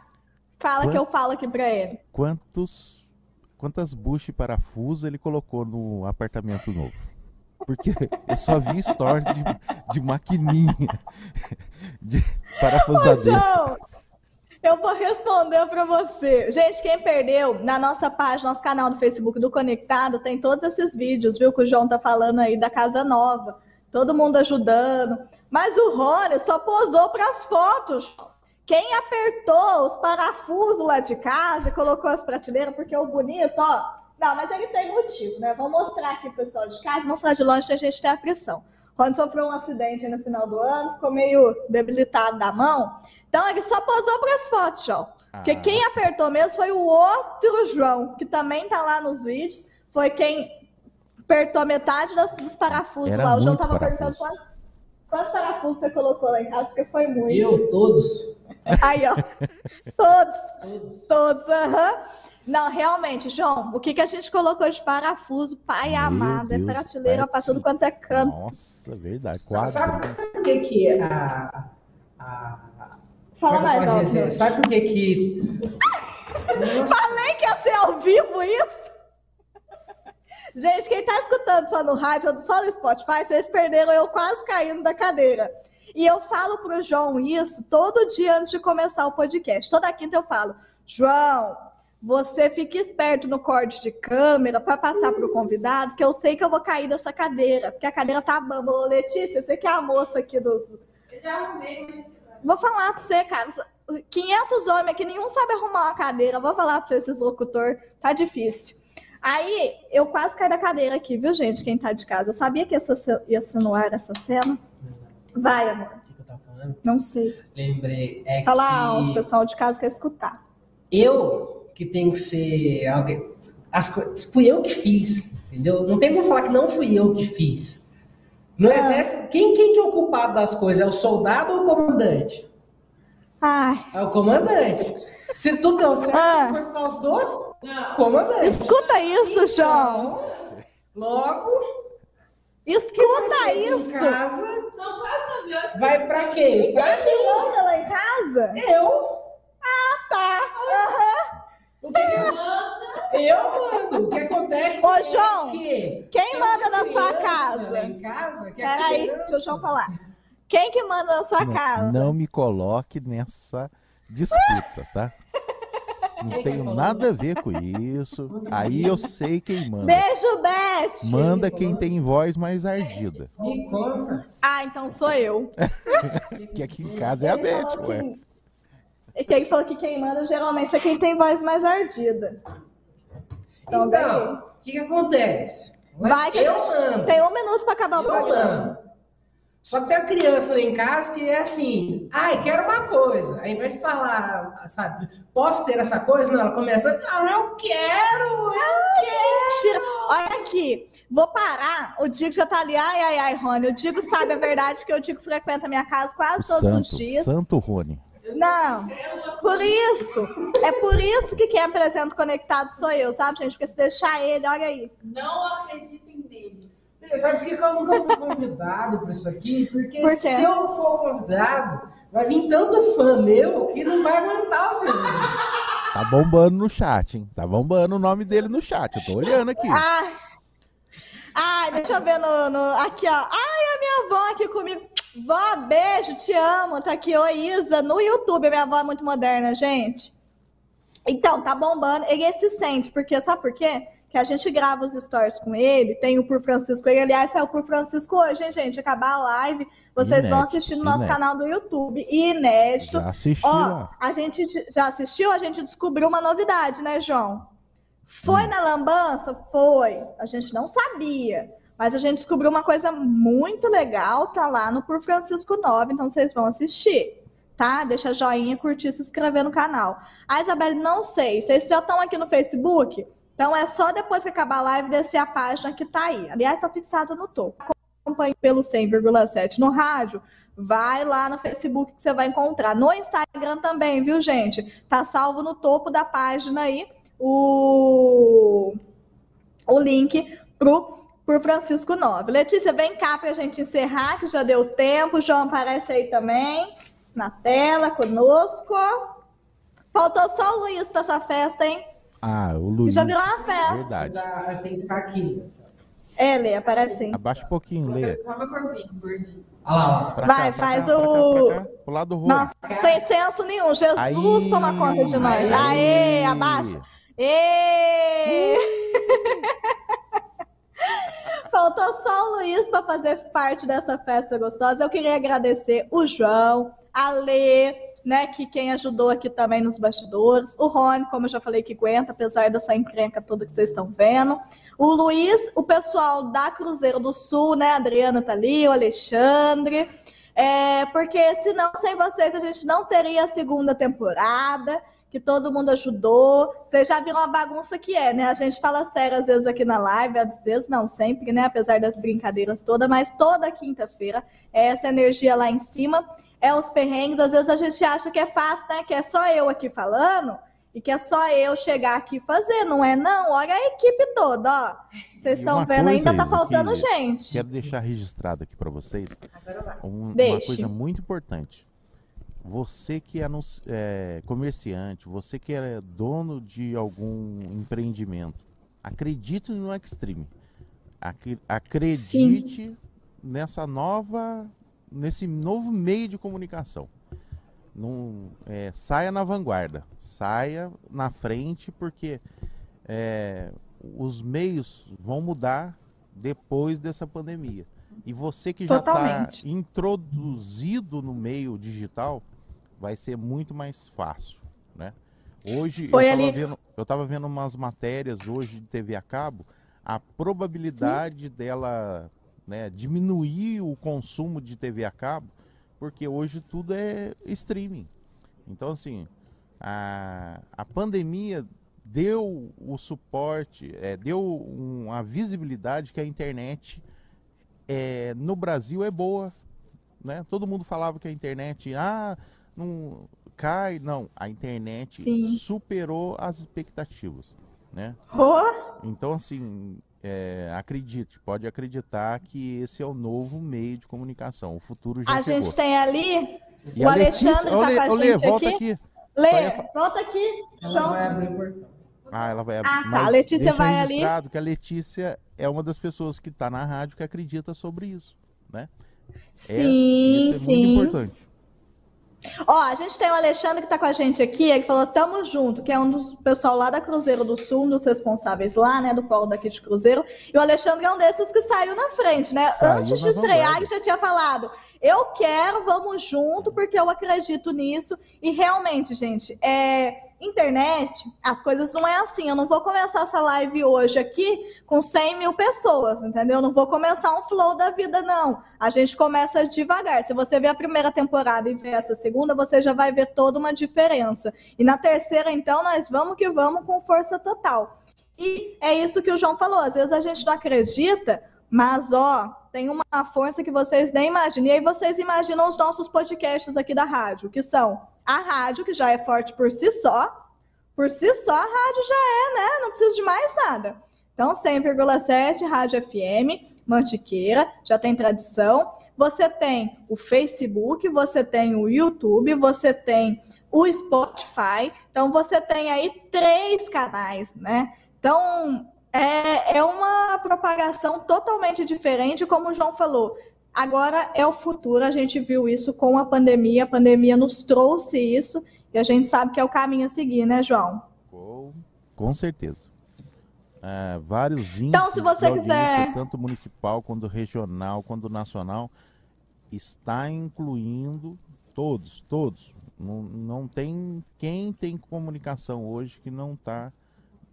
Fala Quant... que eu falo aqui para ele. Quantos. Quantas buchas e parafuso ele colocou no apartamento novo? Porque eu só vi story de, de maquininha, de parafusadeira. eu vou responder para você. Gente, quem perdeu, na nossa página, nosso canal do Facebook do Conectado, tem todos esses vídeos, viu, que o João tá falando aí da Casa Nova. Todo mundo ajudando. Mas o Rony só posou para as fotos. Quem apertou os parafusos lá de casa e colocou as prateleiras, porque o bonito, ó, não, mas ele tem motivo, né? Vou mostrar aqui pro pessoal de casa, mostrar de longe a gente tem aflição. Quando sofreu um acidente no final do ano, ficou meio debilitado da mão. Então ele só posou para as fotos, João. Porque ah. quem apertou mesmo foi o outro João, que também tá lá nos vídeos. Foi quem apertou metade dos, dos parafusos Era lá. O João tava perguntando quantos, quantos parafusos você colocou lá em casa, porque foi muito. Eu, todos. Aí, ó. todos. Todos. Todos, aham. Uhum. Não, realmente, João, o que, que a gente colocou de parafuso, pai Meu amado, é Deus, prateleira pai, pra tudo quanto é canto. Nossa, verdade. Sabe, sabe por que que a... a Fala é mais alto. dizer? Sabe por que que... Falei que ia ser ao vivo isso? Gente, quem tá escutando só no rádio ou só no Spotify, vocês perderam eu quase caindo da cadeira. E eu falo pro João isso todo dia antes de começar o podcast. Toda quinta eu falo, João, você fica esperto no corte de câmera para passar pro convidado, que eu sei que eu vou cair dessa cadeira, porque a cadeira tá bamba. Ô, Letícia, você que é a moça aqui dos, Eu já arrumei, Vou falar pra você, cara. 500 homens aqui, nenhum sabe arrumar uma cadeira. Vou falar pra você, esses locutor, tá difícil. Aí, eu quase caí da cadeira aqui, viu, gente? Quem tá de casa. Eu sabia que essa, ia ser no ar essa cena? Vai, amor. O que que eu tava falando? Não sei. Lembrei, é Fala alto, o que pessoal de casa quer escutar. eu que tenho que ser alguém... As coisas, fui eu que fiz, entendeu? Não tem como falar que não fui eu que fiz. No Ah. exército, quem, quem que é o culpado das coisas? É o soldado ou o comandante? Ai, É o comandante. Se tudo deu certo, Ah. foi por causa do Não. comandante. escuta isso, João. Logo, Escuta em isso. casa, São quase vai pra quê? Pra Quem manda lá em casa? eu. Tá. Aham. O que eu Manda. Eu mando. O que acontece Ô, é João, que quem manda na sua casa? Em casa que a Peraí, criança- deixa o João falar. Quem que manda na sua Não, casa? não me coloque nessa disputa, tá? Não Quem tenho nada a ver com isso. Aí eu sei quem manda. Beijo, Beth. Manda quem tem voz mais ardida. Me conta. Ah, então sou eu. Que aqui em casa é a Beth, ué. Que- E quem falou que quem manda geralmente é quem tem voz mais ardida. Então, Então, o que, que acontece? Vai que eu a gente mando. tem um minuto pra acabar o Eu programa. mando. Só que tem uma criança lá em casa que é assim, ai, quero uma coisa. Aí, ao invés de falar, sabe, posso ter essa coisa? Não, ela começa, não, eu quero, eu Mentira. Olha aqui, vou parar. O Digo já tá ali, ai, ai, ai, Rony. O Digo sabe a verdade que o Digo frequenta a minha casa O quase todos os santo, dias. santo Rony. Não, por isso. É por isso que quem apresenta o conectado sou eu, sabe, gente? Porque se deixar ele, olha aí. Não acreditem nele. Sabe por que eu nunca fui convidado para isso aqui? Porque Por se eu for convidado, vai vir tanto fã meu que não vai aguentar o serviço. Tá bombando no chat, hein? Tá bombando o nome dele no chat. Eu tô olhando aqui. Ai, ai deixa eu ver no, no- Aqui, ó. Ai, a minha avó aqui comigo. Vó, beijo, te amo. Tá aqui, oi, Isa, no YouTube. A minha avó é muito moderna, gente. Então, tá bombando. Ele se sente, porque sabe por quê? Que a gente grava os stories com ele, tem o Por Francisco. Ele, aliás, saiu por Francisco hoje, hein, gente? Acabar a live, vocês vão Inédito, assistir no nosso inédito. canal do YouTube. Inédito. Já assisti Ó, a gente já assistiu, a gente descobriu uma novidade, né, João? Foi Hum. na lambança? Foi. A gente não sabia. Mas a gente descobriu uma coisa muito legal, tá lá no Por Francisco 9, então vocês vão assistir, tá? Deixa joinha, curtir, se inscrever no canal. A Isabelle, não sei. Vocês já estão aqui no Facebook? Então é só depois que acabar a live descer a página que tá aí. Aliás, tá fixado no topo. Acompanhe pelo 100,7 no rádio. Vai lá no Facebook que você vai encontrar. No Instagram também, viu, gente? Tá salvo no topo da página aí o, o link pro por Francisco 9. Letícia, vem cá pra gente encerrar, que já deu tempo. João aparece aí também, na tela, conosco. Faltou só o Luiz pra essa festa, hein? Ah, o Luiz. Já virou uma festa. Verdade. Tem que ficar aqui. É, Lê, aparece aí. Abaixa um pouquinho, Lê. Olha lá, ó. Pra Vai, cá, faz cá, pra cá, o- pra cá, Pro lado do Rony. Nossa, sem senso nenhum. Jesus Aí, toma conta de nós. aí. Aê, abaixa. Ê! Faltou só o Luiz para fazer parte dessa festa gostosa. Eu queria agradecer o João, a Lê, né, que quem ajudou aqui também nos bastidores, o Rony, como eu já falei que aguenta, apesar dessa encrenca toda que vocês estão vendo. O Luiz, o pessoal da Cruzeiro do Sul, né? A Adriana tá ali, o Alexandre. É, porque senão, sem vocês, a gente não teria a segunda temporada, que todo mundo ajudou. Vocês já viram a bagunça que é, né? A gente fala sério às vezes aqui na live, às vezes não sempre, né? Apesar das brincadeiras todas, mas toda quinta-feira é essa energia lá em cima, é os perrengues. Às vezes a gente acha que é fácil, né? Que é só eu aqui falando. e que é só eu chegar aqui e fazer, não é não? Olha a equipe toda, ó. Vocês estão vendo, ainda tá faltando gente. Quero deixar registrado aqui para vocês um- uma coisa muito importante. Você que é, é comerciante, você que é dono de algum empreendimento, acredite no Extreme. Acre- Acredite nessa nova, nesse novo meio de comunicação. Não, é, saia na vanguarda, saia na frente, porque é, os meios vão mudar depois dessa pandemia. E você que já está introduzido no meio digital, vai ser muito mais fácil, né? Hoje Foi eu estava vendo, eu tava vendo umas matérias hoje de TV a cabo, a probabilidade dela né, diminuir o consumo de TV a cabo, porque hoje tudo é streaming. Então, assim, a, a pandemia deu o suporte, é, deu uma visibilidade que a internet é, no Brasil é boa. Né? Todo mundo falava que a internet ah, não cai. Não, a internet Sim. superou as expectativas. Né? Oh, Então, assim, é, acredite, pode acreditar que esse é o novo meio de comunicação. O futuro já a chegou. gente tem ali E o a Letícia- Alexandre Ô, tá Lê- com a Lê, gente volta aqui. aqui. Lê, volta aqui. Ela Show. vai abrir o portão. Ah, ela vai Ah, tá, mas a Letícia vai ali. que a Letícia é uma das pessoas que está na rádio que acredita sobre isso, né? É- Sim, isso é sim. muito importante. Ó, a gente tem o Alexandre que tá com a gente aqui, ele falou tamo junto, que é um dos pessoal lá da Cruzeiro do Sul, um dos responsáveis lá, né, do polo daqui de Cruzeiro. E o Alexandre é um desses que saiu na frente, né? Saiu Antes de estrear, ele já tinha falado. Eu quero, vamos junto, porque eu acredito nisso. E realmente, gente, é, internet, as coisas não é assim. Eu não vou começar essa live hoje aqui com 100 mil pessoas, entendeu? Eu não vou começar um flow da vida, não. A gente começa devagar. Se você ver a primeira temporada e ver essa segunda, você já vai ver toda uma diferença. E na terceira, então, nós vamos que vamos com força total. E é isso que o João falou. Às vezes a gente não acredita, mas ó, tem uma força que vocês nem imaginam. E aí vocês imaginam os nossos podcasts aqui da rádio, que são a rádio, que já é forte por si só. Por si só, a rádio já é, né? Não precisa de mais nada. Então, 100,7, Rádio FM, Mantiqueira, já tem tradição. Você tem o Facebook, você tem o YouTube, você tem o Spotify. Então, você tem aí três canais, né? Então, é, é uma propagação totalmente diferente, como o João falou. Agora é o futuro, a gente viu isso com a pandemia, a pandemia nos trouxe isso, e a gente sabe que é o caminho a seguir, né, João? Com, com certeza. É, vários índices Então, se você quiser- tanto municipal, quanto regional, quanto nacional, está incluindo todos, todos. Não, não tem quem tem comunicação hoje que não está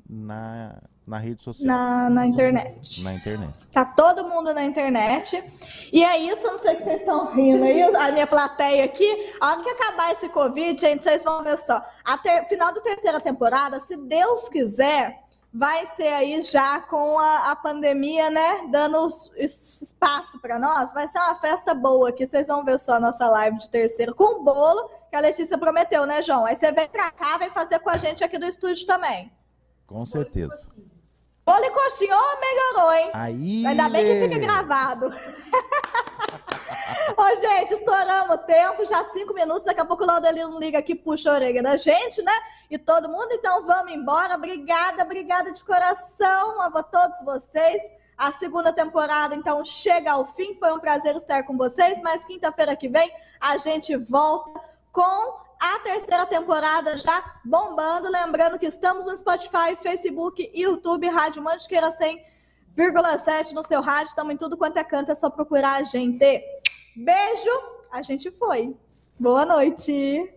na, na rede social, Na, na internet. na internet. Tá todo mundo na internet. E é isso, não sei o que vocês estão rindo aí, a minha plateia aqui. A hora que acabar esse Covid, gente, vocês vão ver só. A ter- final da terceira temporada, se Deus quiser, vai ser aí já com a, a pandemia, né? Dando espaço para nós. Vai ser uma festa boa aqui. Vocês vão ver só a nossa live de terceiro com bolo, que a Letícia prometeu, né, João? Aí você vem pra cá, vem fazer com a gente aqui do estúdio também. Com certeza. Bolo e coxinha, ô, melhorou, hein? Aí, Ainda bem que fica gravado. Ô, gente, estouramos o tempo, já cinco minutos. Daqui a pouco o Laudelino liga aqui, puxa a orelha da gente, né? E todo mundo, então vamos embora. Obrigada, obrigada de coração a todos vocês. A segunda temporada, então, chega ao fim. Foi um prazer estar com vocês, mas quinta-feira que vem a gente volta com a terceira temporada já bombando. Lembrando que estamos no Spotify, Facebook, YouTube, Rádio Mantiqueira 100,7 no seu rádio. Estamos em tudo quanto é canto, é só procurar a gente. Beijo, a gente foi. Boa noite.